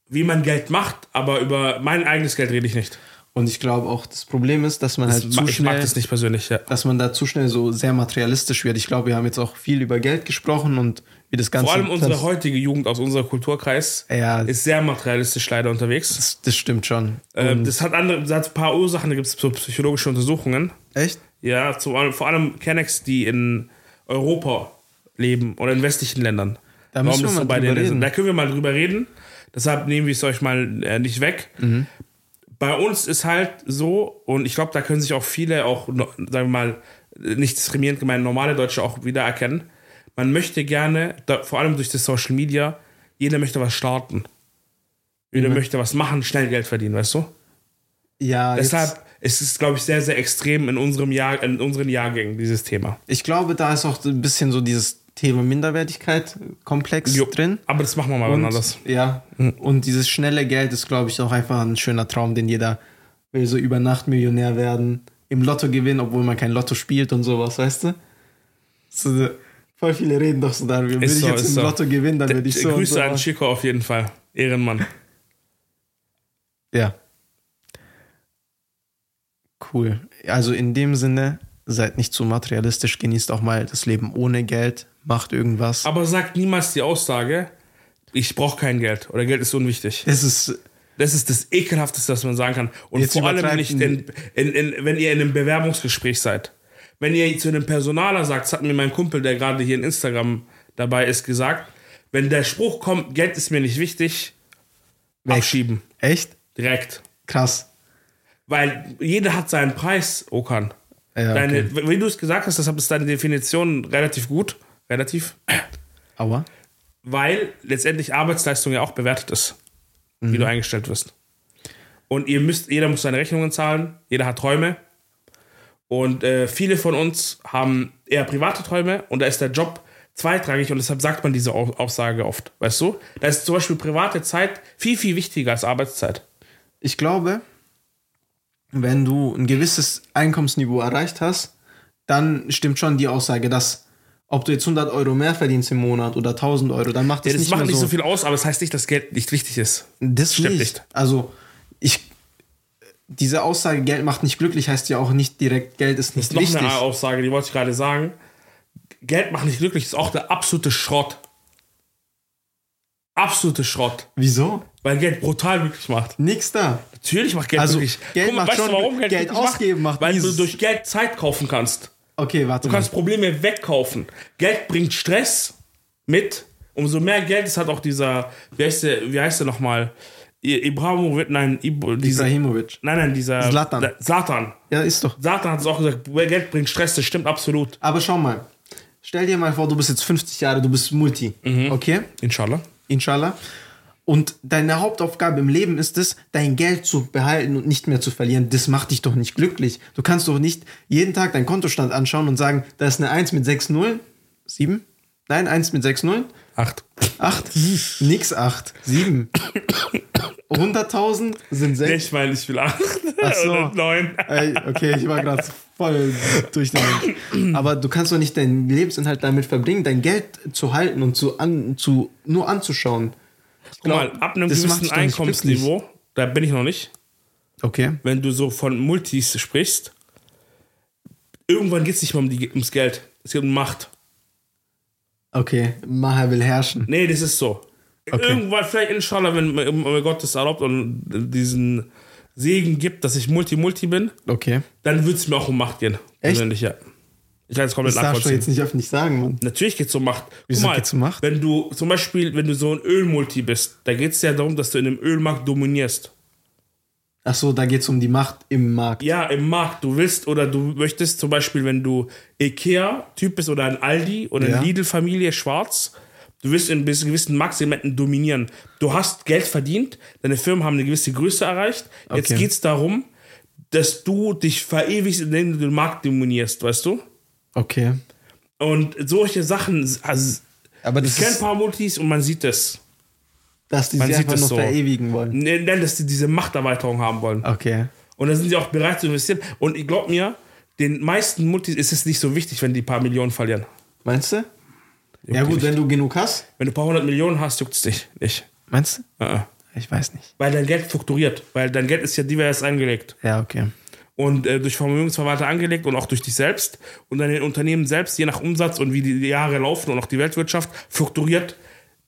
wie man Geld macht, aber über mein eigenes Geld rede ich nicht. Und ich glaube auch, das Problem ist, dass man halt ich zu schnell, das nicht persönlich, ja. dass man da zu schnell so sehr materialistisch wird. Ich glaube, wir haben jetzt auch viel über Geld gesprochen und wie das Ganze. Vor allem unsere heutige Jugend aus unserem Kulturkreis Ja. ist sehr materialistisch leider unterwegs. das, das stimmt schon. Ähm, das hat andere, das hat ein paar Ursachen, da gibt es so psychologische Untersuchungen. echt? Ja, zu, allem- vor allem Kennex, die in Europa leben oder in westlichen Ländern. Da müssen wir mal bei drüber reden. Da können wir mal drüber reden. Deshalb nehmen wir es euch mal äh, nicht weg. Mhm. Bei uns ist halt so, und ich glaube, da können sich auch viele, auch, sagen wir mal, nicht diskriminierend gemeint, normale Deutsche auch wiedererkennen. Man möchte gerne, da, vor allem durch das Social Media, jeder möchte was starten. Jeder Mhm. möchte was machen, schnell Geld verdienen, weißt du? Ja, Deshalb ist es, glaube ich, sehr, sehr extrem in unserem Jahr, in unseren Jahrgängen, dieses Thema. ich glaube, da ist auch ein bisschen so dieses Thema Minderwertigkeit komplex Jo, drin. Aber das machen wir mal Und, anders. ja, und dieses schnelle Geld ist, glaube ich, auch einfach ein schöner Traum, den jeder will, so über Nacht Millionär werden, im Lotto gewinnen, obwohl man kein Lotto spielt und sowas, weißt du? So, voll viele reden doch so darüber. Würde ich so, jetzt im so. Lotto gewinnen, dann würde ich so. Grüße so an Chico auf jeden Fall. Ehrenmann. Ja. Cool. Also in dem Sinne, seid nicht zu materialistisch, genießt auch mal das Leben ohne Geld, macht irgendwas. Aber sagt niemals die Aussage, ich brauche kein Geld oder Geld ist unwichtig. Es ist, Das ist das Ekelhafteste, was man sagen kann. Und vor allem nicht, in, in, in, wenn ihr in einem Bewerbungsgespräch seid. Wenn ihr zu einem Personaler sagt, das hat mir mein Kumpel, der gerade hier in Instagram dabei ist, gesagt, wenn der Spruch kommt, Geld ist mir nicht wichtig, Weg. abschieben. echt Direkt. krass. Weil jeder hat seinen Preis, Okan. Ja, Deine, okay. Wie du es gesagt hast, deshalb ist deine Definition relativ gut. Relativ. Aber Weil letztendlich Arbeitsleistung ja auch bewertet ist, wie du eingestellt wirst. Und ihr müsst, jeder muss seine Rechnungen zahlen, jeder hat Träume. Und äh, viele von uns haben eher private Träume und da ist der Job zweitrangig und deshalb sagt man diese Au- Aussage oft. Weißt du? Da ist zum Beispiel private Zeit viel, viel wichtiger als Arbeitszeit. ich glaube, wenn du ein gewisses Einkommensniveau erreicht hast, dann stimmt schon die Aussage, dass ob du jetzt 100 Euro mehr verdienst im Monat oder 1000 Euro, dann macht das, Ja, das nicht macht nicht so. so viel aus, aber das heißt nicht, dass Geld nicht wichtig ist. Das Stimmt nicht. nicht. Also, ich. Diese Aussage, Geld macht nicht glücklich, heißt ja auch nicht direkt, Geld ist nicht Noch wichtig. eine Aussage, die wollte ich gerade sagen. Geld macht nicht glücklich, ist auch der absolute Schrott. Absolute Schrott. Wieso? Weil Geld brutal glücklich macht. Nix da. Natürlich macht Geld Also, glücklich. Geld Guck mal, macht weißt schon- du, warum Geld, Geld ausgeben macht Weil du dieses- durch Geld Zeit kaufen kannst. Okay, warte Du kannst Probleme wegkaufen. Geld bringt Stress mit. Umso mehr Geld es hat auch dieser, wie heißt der, wie heißt der nochmal? I- Ibrahimovic, nein, Ib, dieser, Ibrahimovic. nein, nein, dieser. Der- Satan. Ja, ist doch. Satan hat es auch gesagt, Geld bringt Stress, das stimmt absolut. Aber schau mal. Stell dir mal vor, du bist jetzt 50 Jahre, du bist Multi. Mhm. Okay? Inshallah. Inshallah. Und deine Hauptaufgabe im Leben ist es, dein Geld zu behalten und nicht mehr zu verlieren. Das macht dich doch nicht glücklich. Du kannst doch nicht jeden Tag deinen Kontostand anschauen und sagen, da ist eine 1 mit 6 Nullen. 7? Nein, 1 mit 6 Nullen. Acht. 8? Nix 8. 7. 100.000 sind 6. Ich meine, ich will acht. Ach so. Neun. Okay, ich war gerade voll durch den Wind. Aber du kannst doch nicht deinen Lebensinhalt damit verbringen, dein Geld zu halten und zu, an, zu nur anzuschauen. Ich Guck mal, glaub, ab einem gewissen nicht Einkommensniveau, da bin ich noch nicht, Okay. wenn du so von Multis sprichst, irgendwann geht es nicht mehr um die, ums Geld. Es geht um Macht. Okay, Maha will herrschen. Nee, das ist so. Okay. Irgendwann, vielleicht inshallah, wenn, wenn Gott es erlaubt und diesen Segen gibt, dass ich Multi-Multi bin, Okay. dann wird es mir auch um Macht gehen. Echt? Persönlich, ja. Ich kann es komplett Das darfst du jetzt nicht öffentlich sagen, Mann. Natürlich geht es um Macht. Wieso mal, geht's um Macht? Wenn du zum Beispiel, wenn du so ein Ölmulti bist, da geht es ja darum, dass du in dem Ölmarkt dominierst. Ach so, da geht's um die Macht im Markt. Ja, im Markt. Du willst oder du möchtest zum Beispiel, wenn du Ikea-Typ bist oder ein Aldi oder Ja. eine Lidl-Familie schwarz, du willst in gewissen Marktsegmenten dominieren. Du hast Geld verdient, deine Firmen haben eine gewisse Größe erreicht. Jetzt Okay. geht es darum, dass du dich verewigst, indem du den Markt dominierst, weißt du? Okay. Und solche Sachen, also Aber das ich kenne ein paar Multis und man sieht es. Dass die man sich einfach nur so. verewigen wollen. Nennen, dass sie diese Machterweiterung haben wollen. Okay. Und da sind sie auch bereit zu investieren. Und ich glaub mir, den meisten Multis ist es nicht so wichtig, wenn die ein paar Millionen verlieren. Meinst du? Ja die gut, wenn du genug hast. Wenn du ein paar hundert Millionen hast, juckt es dich nicht. Meinst du? Uh -uh. Ich weiß nicht. Weil dein Geld fluktuiert. Weil dein Geld ist ja divers angelegt. Ja, okay. Und äh, durch Vermögensverwalter angelegt und auch durch dich selbst. Und deine Unternehmen selbst, je nach Umsatz und wie die Jahre laufen und auch die Weltwirtschaft, fluktuiert,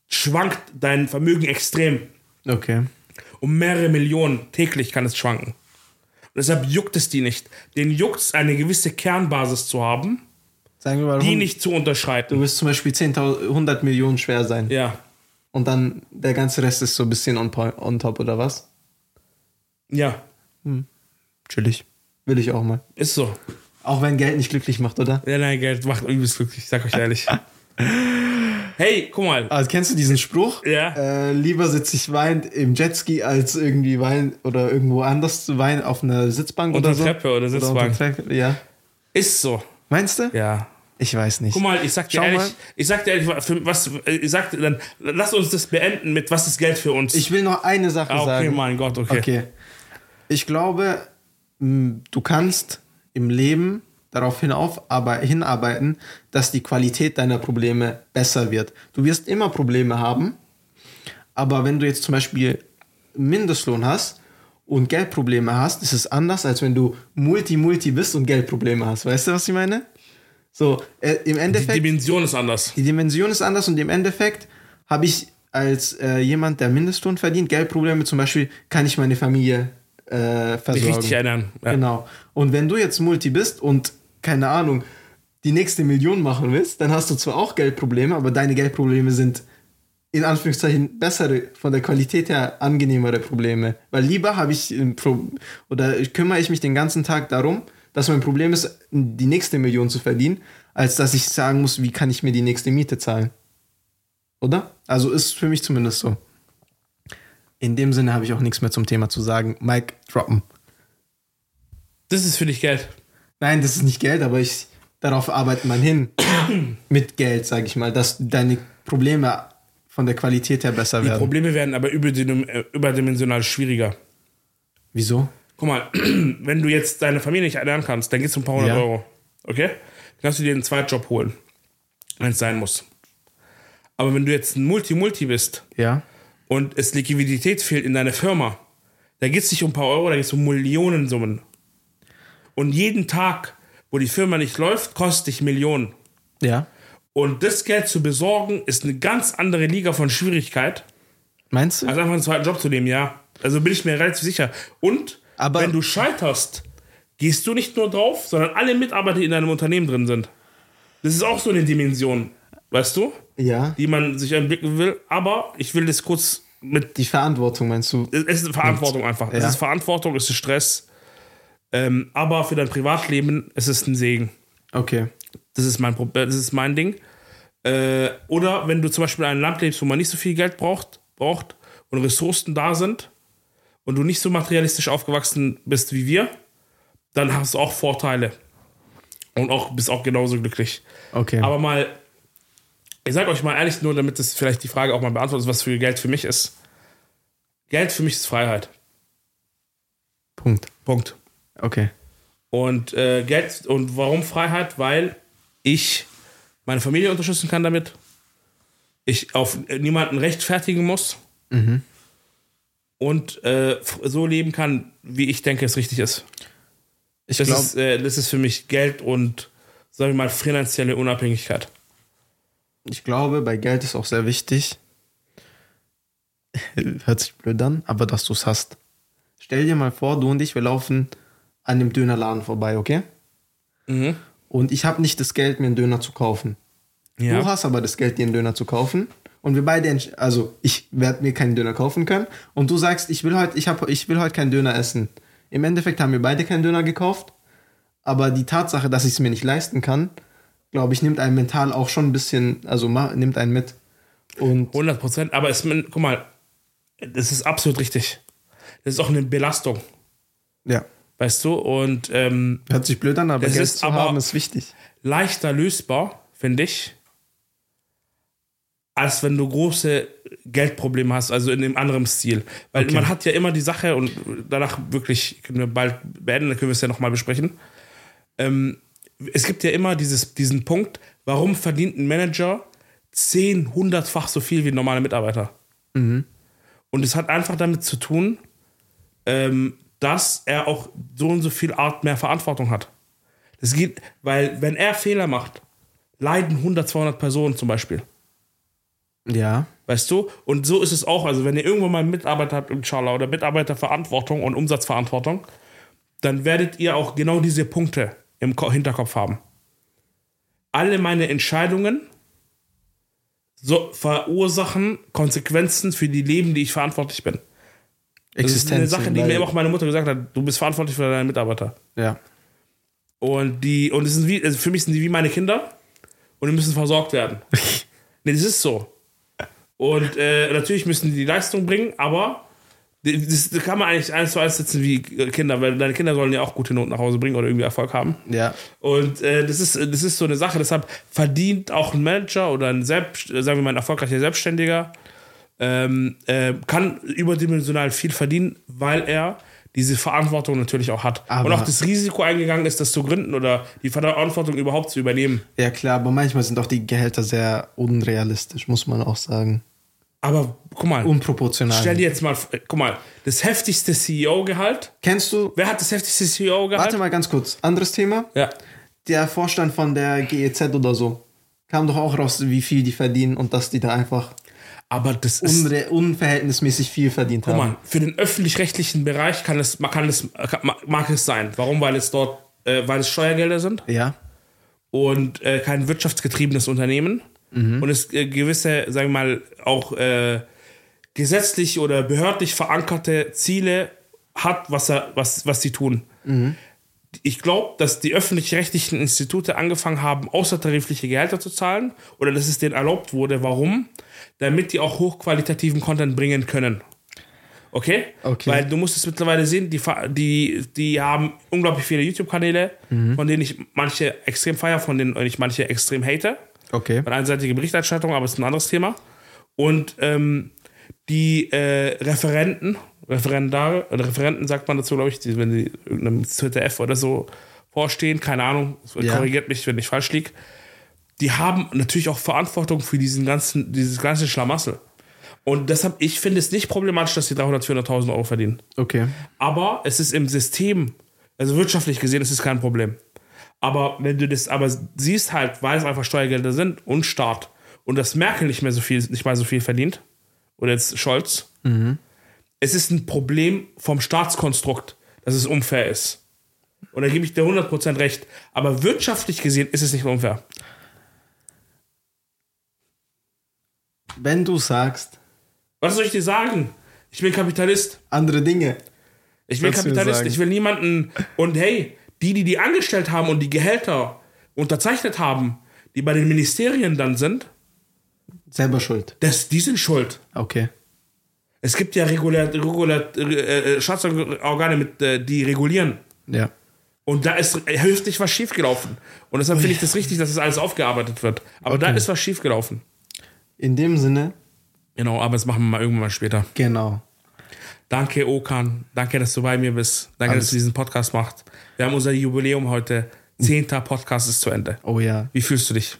schwankt dein Vermögen extrem. Okay. Um mehrere Millionen täglich kann es schwanken. Und deshalb juckt es die nicht. Den juckt es, eine gewisse Kernbasis zu haben, mal, die nicht zu du unterschreiten. wirst zum Beispiel 10.000, 100 Millionen schwer sein. Ja. Und dann der ganze Rest ist so ein bisschen on, on top oder was? Ja, Chillig. Will ich auch mal. ist so. Auch wenn Geld nicht glücklich macht, oder? Ja, nein, Geld macht übelst glücklich, ich sag euch ehrlich. hey, guck mal. Also kennst du diesen Spruch? Ja. Äh, lieber sitze ich weinend im Jetski, als irgendwie weinen oder irgendwo anders zu weinen auf einer Sitzbank Unter oder so. Treppe oder Sitzbank. Treppe, ja. Ist so. Meinst du? Ja. Ich weiß nicht. Guck mal, ich sag dir Schau ehrlich, mal. ich sag dir ehrlich, was, ich sag dir dann, lass uns das beenden mit, was ist Geld für uns? Ich will noch eine Sache ah, okay, sagen. mein Gott, okay. Okay. Ich glaube, du kannst im Leben darauf hinauf, aber hinarbeiten, dass die Qualität deiner Probleme besser wird. Du wirst immer Probleme haben, aber wenn du jetzt zum Beispiel Mindestlohn hast und Geldprobleme hast, ist es anders, als wenn du Multi-Multi bist und Geldprobleme hast. Weißt du, was ich meine? So, äh, im Die Endeffekt. Dimension ist anders. Die Dimension ist anders und im Endeffekt habe ich als äh, jemand, der Mindestlohn verdient, Geldprobleme zum Beispiel, kann ich meine Familie äh, versorgen. Richtig erinnern. Ja. Genau. Und wenn du jetzt Multi bist und keine Ahnung, die nächste Million machen willst, dann hast du zwar auch Geldprobleme, aber deine Geldprobleme sind in Anführungszeichen bessere, von der Qualität her angenehmere Probleme. Weil lieber habe ich oder kümmere ich mich den ganzen Tag darum, dass mein Problem ist, die nächste Million zu verdienen, als dass ich sagen muss, wie kann ich mir die nächste Miete zahlen. Oder? Also ist für mich zumindest so. In dem Sinne habe ich auch nichts mehr zum Thema zu sagen. Mike, droppen. Das ist für dich Geld. Nein, das ist nicht Geld, aber ich, darauf arbeitet man hin. Mit Geld, sage ich mal, dass deine Probleme von der Qualität her besser Die werden. Probleme werden aber äh, überdimensional schwieriger. Wieso? Guck mal, wenn du jetzt deine Familie nicht ernähren kannst, dann geht es um ein paar hundert Ja. Euro. Okay? Dann kannst du dir einen Zweitjob holen, wenn es sein muss. Aber wenn du jetzt ein Multi-Multi bist Ja. und es Liquidität fehlt in deiner Firma, da geht es nicht um ein paar Euro, da geht es um Millionensummen. Und jeden Tag, wo die Firma nicht läuft, kostet dich Millionen. Ja. Und das Geld zu besorgen, ist eine ganz andere Liga von Schwierigkeit, Meinst du? Also einfach einen zweiten Job zu nehmen, ja. Also bin ich mir relativ sicher. Und Aber- wenn du scheiterst, gehst du nicht nur drauf, sondern alle Mitarbeiter, die in deinem Unternehmen drin sind. Das ist auch so eine Dimension, weißt du, ja. die man sich entwickeln will. Aber ich will das kurz mit Die Verantwortung meinst du? es ist Verantwortung einfach. Es Ja. ist Verantwortung, es ist Stress. Ähm, aber für dein Privatleben ist es ein Segen. Okay. Das ist mein Problem, das ist mein Ding. Äh, oder wenn du zum Beispiel in einem Land lebst, wo man nicht so viel Geld braucht, braucht und Ressourcen da sind und du nicht so materialistisch aufgewachsen bist wie wir, dann hast du auch Vorteile. Und auch bist auch genauso glücklich. Okay. Aber mal, ich sage euch mal ehrlich, nur damit das vielleicht die Frage auch mal beantwortet ist, was für Geld für mich ist. Geld für mich ist Freiheit. Punkt. Punkt. Okay. Und äh, Geld und warum Freiheit? Weil ich meine Familie unterstützen kann damit. Ich auf niemanden rechtfertigen muss. Und äh, so leben kann, wie ich denke, es richtig ist. Ich Das, glaube, ist, äh, das ist für mich Geld und, sagen wir mal, finanzielle Unabhängigkeit. ich glaube, bei Geld ist auch sehr wichtig. Hört sich blöd an, aber dass du es hast. Stell dir mal vor, du und ich, wir laufen an dem Dönerladen vorbei, okay? Mhm. Und ich habe nicht das Geld, mir einen Döner zu kaufen. Ja. Du hast aber das Geld, dir einen Döner zu kaufen. Und wir beide, also ich werde mir keinen Döner kaufen können. Und du sagst, ich will heute, ich hab, ich will heute keinen Döner essen. Im Endeffekt haben wir beide keinen Döner gekauft. Aber die Tatsache, dass ich es mir nicht leisten kann, glaube ich, nimmt einen mental auch schon ein bisschen, also nimmt einen mit. Und 100 Prozent. Aber es, guck mal, das ist absolut richtig. Das ist auch eine Belastung, ja, weißt du? Und ähm, hört sich blöd an, aber Es Geld ist zu aber- haben ist wichtig. leichter lösbar, finde ich, als wenn du große Geldprobleme hast, also in einem anderen Stil. Weil Okay. man hat ja immer die Sache, und danach wirklich können wir bald beenden, dann können wir es ja nochmal besprechen. Ähm, es gibt ja immer dieses, diesen Punkt, warum verdient ein Manager 10, 100-fach so viel wie ein normaler Mitarbeiter? Und es hat einfach damit zu tun, ähm, dass er auch so und so viel Art mehr Verantwortung hat. Das geht, weil wenn er Fehler macht, leiden 100, 200 Personen zum Beispiel. Ja, Weißt du? Und so ist es auch. Also, wenn ihr irgendwann mal einen Mitarbeiter habt, inshallah, oder Mitarbeiterverantwortung und Umsatzverantwortung, dann werdet ihr auch genau diese Punkte im Ko- Hinterkopf haben. Alle meine Entscheidungen so verursachen Konsequenzen für die Leben, die ich verantwortlich bin. Das ist eine Sache, die mir auch meine Mutter gesagt hat. Du bist verantwortlich für deine Mitarbeiter. Ja, Und die, und es sind wie, also für mich sind die wie meine Kinder und die müssen versorgt werden. nee, das ist so. Und äh, natürlich müssen die die Leistung bringen, aber das, das kann man eigentlich eins zu eins setzen wie Kinder, weil deine Kinder sollen ja auch gute Noten nach Hause bringen oder irgendwie Erfolg haben. ja, Und äh, das, ist, das ist so eine Sache, deshalb verdient auch ein Manager oder ein Selbst, äh, sagen wir mal ein erfolgreicher Selbstständiger, ähm, äh, kann überdimensional viel verdienen, weil er diese Verantwortung natürlich auch hat. Aber- und auch das Risiko eingegangen ist, das zu gründen oder die Verantwortung überhaupt zu übernehmen. ja klar, aber manchmal sind auch die Gehälter sehr unrealistisch, muss man auch sagen. Aber guck mal, Unproportional. stell dir jetzt mal, äh, guck mal, das heftigste CEO-Gehalt. Kennst du, Wer hat das heftigste CEO-Gehalt? warte mal ganz kurz, anderes Thema. Ja. Der Vorstand von der GEZ oder so kam doch auch raus, wie viel die verdienen und dass die da einfach Aber das ist. unre unverhältnismäßig viel verdient haben. mal, für den öffentlich-rechtlichen Bereich kann es, man kann es, mag es sein. Warum? Weil es dort, äh, weil es Steuergelder sind Ja, und äh, kein wirtschaftsgetriebenes Unternehmen und es äh, gewisse, sagen wir mal, auch äh, gesetzlich oder behördlich verankerte Ziele hat, was er, was, was sie tun. Ich glaube, dass die öffentlich-rechtlichen Institute angefangen haben, außertarifliche Gehälter zu zahlen oder dass es denen erlaubt wurde. Warum? Damit die auch hochqualitativen Content bringen können. Okay? Okay. Weil du musst es mittlerweile sehen, die, die, die haben unglaublich viele YouTube-Kanäle, von denen ich manche extrem feier, von denen ich manche extrem hate. okay. Eine einseitige Berichterstattung, aber ist ein anderes Thema. Und ähm, die äh, Referenten, Referendare, oder Referenten sagt man dazu, glaube ich, die, wenn sie irgendeinem ZDF oder so vorstehen, keine Ahnung, Ja. korrigiert mich, wenn ich falsch liege, die haben natürlich auch Verantwortung für diesen ganzen, dieses ganze Schlamassel. Und deshalb, ich finde es nicht problematisch, dass sie 300, 400.000 Euro verdienen. Okay. Aber es ist im System, also wirtschaftlich gesehen, ist es kein Problem. Aber wenn du das aber siehst halt, weil es einfach Steuergelder sind und Staat und dass Merkel nicht mehr so viel, nicht mal so viel verdient oder jetzt Scholz. Es ist ein Problem vom Staatskonstrukt, dass es unfair ist. Und da gebe ich dir 100% recht. Aber wirtschaftlich gesehen ist es nicht unfair. Wenn du sagst, Was soll ich dir sagen? Ich bin Kapitalist. andere Dinge. Ich bin Kapitalist. Ich will niemanden. Und hey, die, die die angestellt haben und die Gehälter unterzeichnet haben, die bei den Ministerien dann sind, Selber schuld. das, die sind schuld. Okay. Es gibt ja regulär, regulär, äh, äh, Staatsorgane, mit, äh, die regulieren. Ja. Und da ist höchstlich was schiefgelaufen. Und deshalb finde ich das richtig, dass das alles aufgearbeitet wird. Aber da Okay. ist was schiefgelaufen. In dem Sinne, Genau, aber das machen wir mal irgendwann mal später. genau. Danke, Okan. Danke, dass du bei mir bist. Danke, Alles- dass du diesen Podcast machst. Wir haben unser Jubiläum heute. Zehnter Podcast ist zu Ende. Oh ja. Wie fühlst du dich?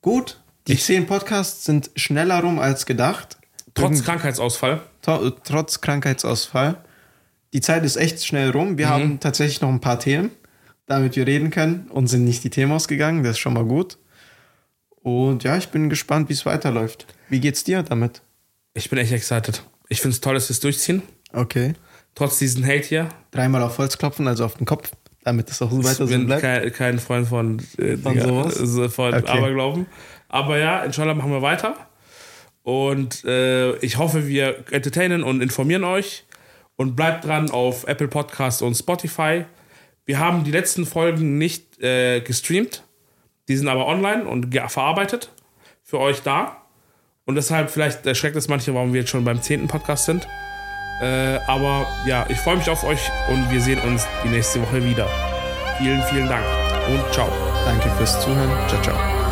Gut. Die zehn Podcasts sind schneller rum als gedacht. Trotz Krankheitsausfall. tro- trotz Krankheitsausfall. Die Zeit ist echt schnell rum. Wir haben tatsächlich noch ein paar Themen, damit wir reden können und sind nicht die Themen ausgegangen. Das ist schon mal gut. Und ja, ich bin gespannt, wie es weiterläuft. Wie geht's dir damit? Ich bin echt excited. Ich finde es toll, dass wir es durchziehen. Okay. Trotz diesen Hate hier. Dreimal auf Holz klopfen, also auf den Kopf, damit es auch so weiter Ich so bin bleibt. kein, kein Freund von, äh, Von sowas? äh, von Okay. Aberglauben. Aber ja, inshallah machen wir weiter. Und äh, ich hoffe, wir entertainen und informieren euch. Und bleibt dran auf Apple Podcasts und Spotify. Wir haben die letzten Folgen nicht äh, gestreamt. Die sind aber online und verarbeitet für euch da. Und deshalb, vielleicht erschreckt es manche, warum wir jetzt schon beim zehnten Podcast sind. Äh, aber ja, ich freue mich auf euch und wir sehen uns die nächste Woche wieder. Vielen, vielen Dank und ciao. Danke fürs Zuhören. Ciao, ciao.